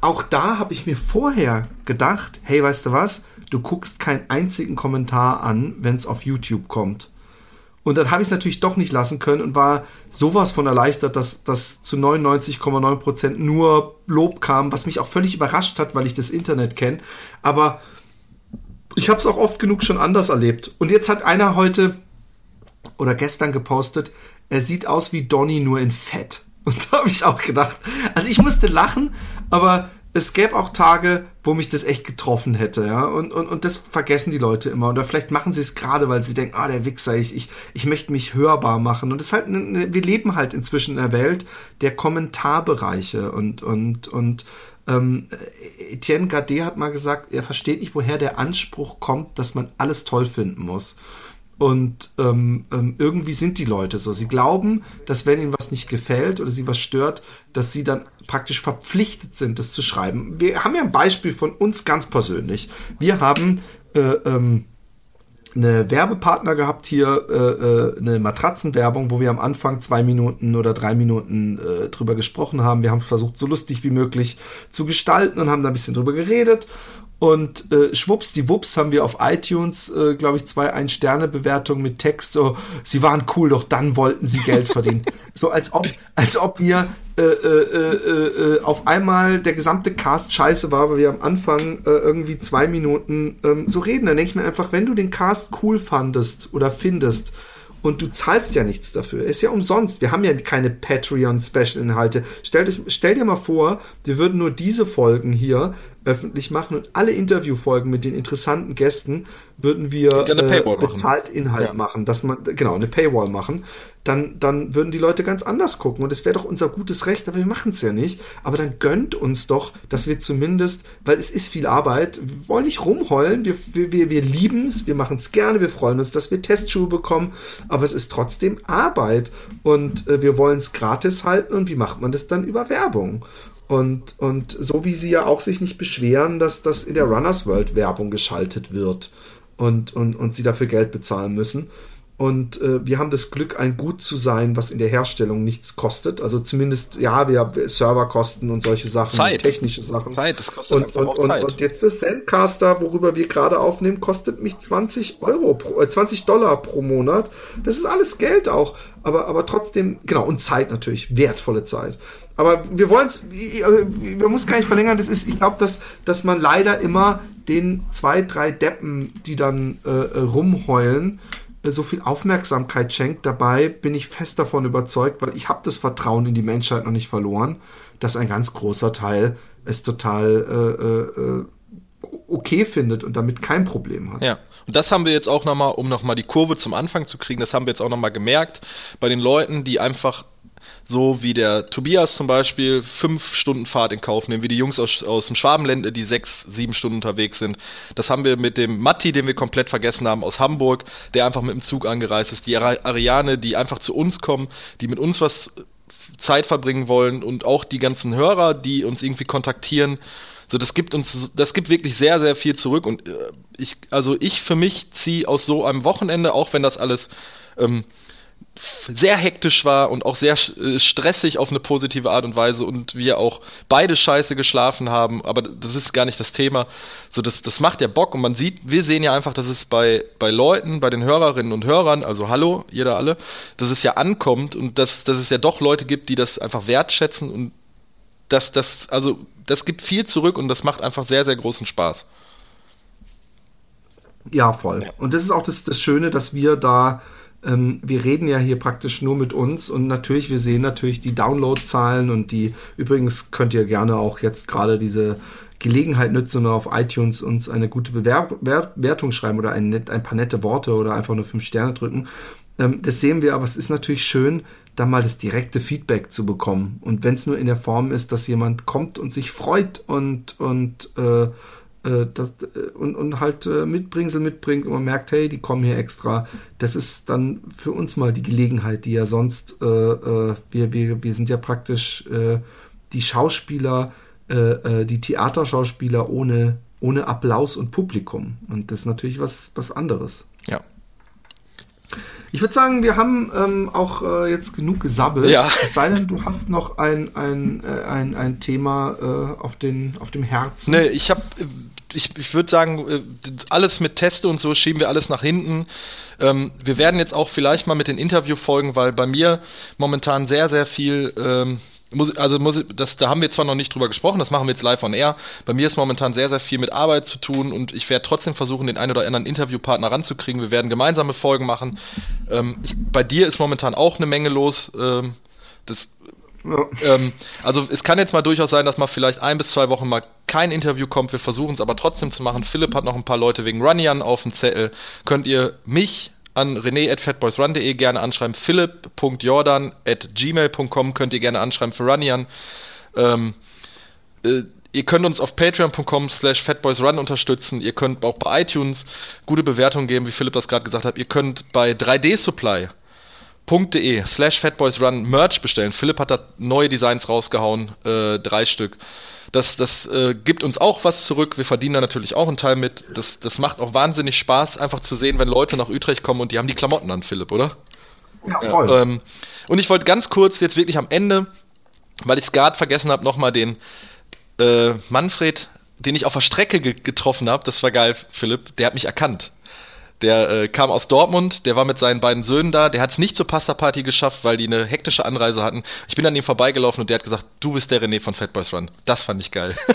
auch da habe ich mir vorher gedacht, hey, weißt du was, du guckst keinen einzigen Kommentar an, wenn es auf YouTube kommt. Und dann habe ich es natürlich doch nicht lassen können und war sowas von erleichtert, dass das zu 99,9% nur Lob kam, was mich auch völlig überrascht hat, weil ich das Internet kenne. Aber ich habe es auch oft genug schon anders erlebt. Und jetzt hat einer heute oder gestern gepostet, er sieht aus wie Donny nur in Fett. Und da habe ich auch gedacht, also ich musste lachen, aber es gäbe auch Tage, wo mich das echt getroffen hätte, ja. Und, und, und das vergessen die Leute immer. Oder vielleicht machen sie es gerade, weil sie denken, ah, der Wichser, ich, ich, ich möchte mich hörbar machen. Und es halt, eine, wir leben halt inzwischen in der Welt der Kommentarbereiche und, und, und, ähm, Etienne Gade hat mal gesagt, er versteht nicht, woher der Anspruch kommt, dass man alles toll finden muss. Und ähm, ähm, irgendwie sind die Leute so. Sie glauben, dass wenn ihnen was nicht gefällt oder sie was stört, dass sie dann praktisch verpflichtet sind, das zu schreiben. Wir haben ja ein Beispiel von uns ganz persönlich. Wir haben äh, ähm, eine Werbepartner gehabt hier, äh, äh, eine Matratzenwerbung, wo wir am Anfang zwei Minuten oder drei Minuten äh, drüber gesprochen haben. Wir haben versucht, so lustig wie möglich zu gestalten und haben da ein bisschen drüber geredet. Und äh, schwupps, die Wups haben wir auf iTunes, äh, glaube ich, zwei Ein-Sterne-Bewertungen mit Text. So, sie waren cool, doch dann wollten sie Geld verdienen. so als ob, als ob wir äh, äh, äh, äh, auf einmal der gesamte Cast scheiße war, weil wir am Anfang äh, irgendwie zwei Minuten ähm, so reden. Dann denke ich mir einfach, wenn du den Cast cool fandest oder findest, und du zahlst ja nichts dafür. Ist ja umsonst. Wir haben ja keine Patreon-Special-Inhalte. Stell, stell, dir mal vor, wir würden nur diese Folgen hier öffentlich machen und alle Interviewfolgen mit den interessanten Gästen würden wir äh, bezahlt Inhalt ja. machen, dass man genau eine Paywall machen, dann dann würden die Leute ganz anders gucken und es wäre doch unser gutes Recht, aber wir machen es ja nicht. Aber dann gönnt uns doch, dass wir zumindest, weil es ist viel Arbeit, wir wollen nicht rumheulen, wir wir wir, wir lieben es, wir machen es gerne, wir freuen uns, dass wir Testschuhe bekommen, aber es ist trotzdem Arbeit und äh, wir wollen es gratis halten und wie macht man das dann über Werbung? Und, und so wie sie ja auch sich nicht beschweren, dass das in der Runners World Werbung geschaltet wird und, und, und sie dafür Geld bezahlen müssen. Und äh, wir haben das Glück, ein Gut zu sein, was in der Herstellung nichts kostet. Also zumindest, ja, wir haben Serverkosten und solche Sachen, Zeit. technische Sachen. Zeit, das kostet und, und, und, Zeit. Und jetzt das Sendcaster, worüber wir gerade aufnehmen, kostet mich 20 Euro, pro, äh, 20 Dollar pro Monat. Das ist alles Geld auch. Aber, aber trotzdem, genau, und Zeit natürlich, wertvolle Zeit. Aber wir wollen es, wir muss gar nicht verlängern. Das ist, ich glaube, dass, dass man leider immer den zwei, drei Deppen, die dann äh, äh rumheulen, äh, so viel Aufmerksamkeit schenkt. Dabei bin ich fest davon überzeugt, weil ich habe das Vertrauen in die Menschheit noch nicht verloren, dass ein ganz großer Teil es total äh, äh, okay findet und damit kein Problem hat. Ja, und das haben wir jetzt auch nochmal, um nochmal die Kurve zum Anfang zu kriegen, das haben wir jetzt auch nochmal gemerkt bei den Leuten, die einfach so wie der Tobias zum Beispiel fünf Stunden Fahrt in Kauf nehmen, wie die Jungs aus, aus dem Schwabenländle, die sechs, sieben Stunden unterwegs sind. Das haben wir mit dem Matti, den wir komplett vergessen haben, aus Hamburg, der einfach mit dem Zug angereist ist. Die Ariane, die einfach zu uns kommen, die mit uns was Zeit verbringen wollen und auch die ganzen Hörer, die uns irgendwie kontaktieren. So, das gibt uns, das gibt wirklich sehr, sehr viel zurück. Und äh, ich, also ich für mich ziehe aus so einem Wochenende, auch wenn das alles ähm, sehr hektisch war und auch sehr äh, stressig auf eine positive Art und Weise und wir auch beide scheiße geschlafen haben, aber das ist gar nicht das Thema. So, das, das macht ja Bock und man sieht, wir sehen ja einfach, dass es bei, bei Leuten, bei den Hörerinnen und Hörern, also hallo, jeder alle, dass es ja ankommt und dass, dass es ja doch Leute gibt, die das einfach wertschätzen und dass das, also das gibt viel zurück und das macht einfach sehr, sehr großen Spaß. Ja, voll. Ja. Und das ist auch das, das Schöne, dass wir da ähm, wir reden ja hier praktisch nur mit uns und natürlich, wir sehen natürlich die Downloadzahlen und die, übrigens könnt ihr gerne auch jetzt gerade diese Gelegenheit nutzen und auf iTunes uns eine gute Bewertung schreiben oder ein, ein paar nette Worte oder einfach nur fünf Sterne drücken. Ähm, das sehen wir, aber es ist natürlich schön, da mal das direkte Feedback zu bekommen. Und wenn es nur in der Form ist, dass jemand kommt und sich freut und, und äh, das, äh, und, und halt äh, Mitbringsel mitbringt und man merkt, hey, die kommen hier extra. Das ist dann für uns mal die Gelegenheit, die ja sonst, äh, äh wir, wir, wir sind ja praktisch äh, die Schauspieler, äh, die Theaterschauspieler ohne, ohne Applaus und Publikum. Und das ist natürlich was, was anderes. Ja. Ich würde sagen, wir haben ähm, auch äh, jetzt genug gesabbelt. Ja. Es sei denn, du hast noch ein, ein, äh, ein, ein Thema äh, auf, den, auf dem Herzen. Nee, ich habe ich, ich würde sagen, äh, alles mit Teste und so schieben wir alles nach hinten. Ähm, wir werden jetzt auch vielleicht mal mit den Interviewfolgen, weil bei mir momentan sehr, sehr viel, ähm, muss, also muss, das, da haben wir zwar noch nicht drüber gesprochen, das machen wir jetzt live on air. Bei mir ist momentan sehr, sehr viel mit Arbeit zu tun und ich werde trotzdem versuchen, den einen oder anderen Interviewpartner ranzukriegen. Wir werden gemeinsame Folgen machen. Ähm, ich, bei dir ist momentan auch eine Menge los. Ähm, das Ähm, also es kann jetzt mal durchaus sein, dass mal vielleicht ein bis zwei Wochen mal kein Interview kommt. Wir versuchen es aber trotzdem zu machen. Philipp hat noch ein paar Leute wegen Runyan auf dem Zettel. Könnt ihr mich an rené.fatboysrun.de gerne anschreiben. Philipp.jordan at gmail.com könnt ihr gerne anschreiben für Runyan. Ähm, äh, ihr könnt uns auf patreon.com slash fatboysrun unterstützen. Ihr könnt auch bei iTunes gute Bewertungen geben, wie Philipp das gerade gesagt hat. Ihr könnt bei 3dsupply.de slash fatboysrun Merch bestellen. Philipp hat da neue Designs rausgehauen, äh, drei Stück. Das, das äh, gibt uns auch was zurück. Wir verdienen da natürlich auch einen Teil mit. Das, das macht auch wahnsinnig Spaß, einfach zu sehen, wenn Leute nach Utrecht kommen und die haben die Klamotten an, Philipp, oder? Ja, voll. Ja, ähm, und ich wollte ganz kurz jetzt wirklich am Ende, weil ich es gerade vergessen habe, nochmal den äh, Manfred, den ich auf der Strecke ge getroffen habe, das war geil, Philipp, der hat mich erkannt. Der äh, kam aus Dortmund, der war mit seinen beiden Söhnen da, der hat es nicht zur Pasta-Party geschafft, weil die eine hektische Anreise hatten. Ich bin an ihm vorbeigelaufen und der hat gesagt, du bist der René von Fat Boys Run. Das fand ich geil.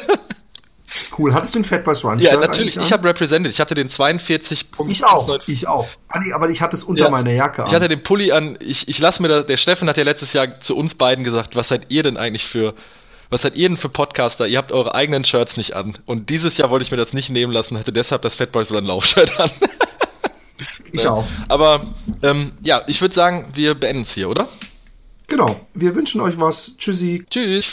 Cool. Hattest du ein Fat Boys Run? Ja, natürlich. Ich habe represented. Ich hatte den 42 Punkt. Ich auch. Ich auch. Aber ich hatte es unter ja, meiner Jacke an. Ich hatte den Pulli an. Ich, ich lasse mir da, der Steffen hat ja letztes Jahr zu uns beiden gesagt, was seid ihr denn eigentlich für was seid ihr denn für Podcaster? Ihr habt eure eigenen Shirts nicht an. Und dieses Jahr wollte ich mir das nicht nehmen lassen, hatte deshalb das Fat Boys Run Laufshirt an. ich auch. Aber ähm, ja, ich würde sagen, wir beenden es hier, oder? Genau. Wir wünschen euch was. Tschüssi. Tschüss.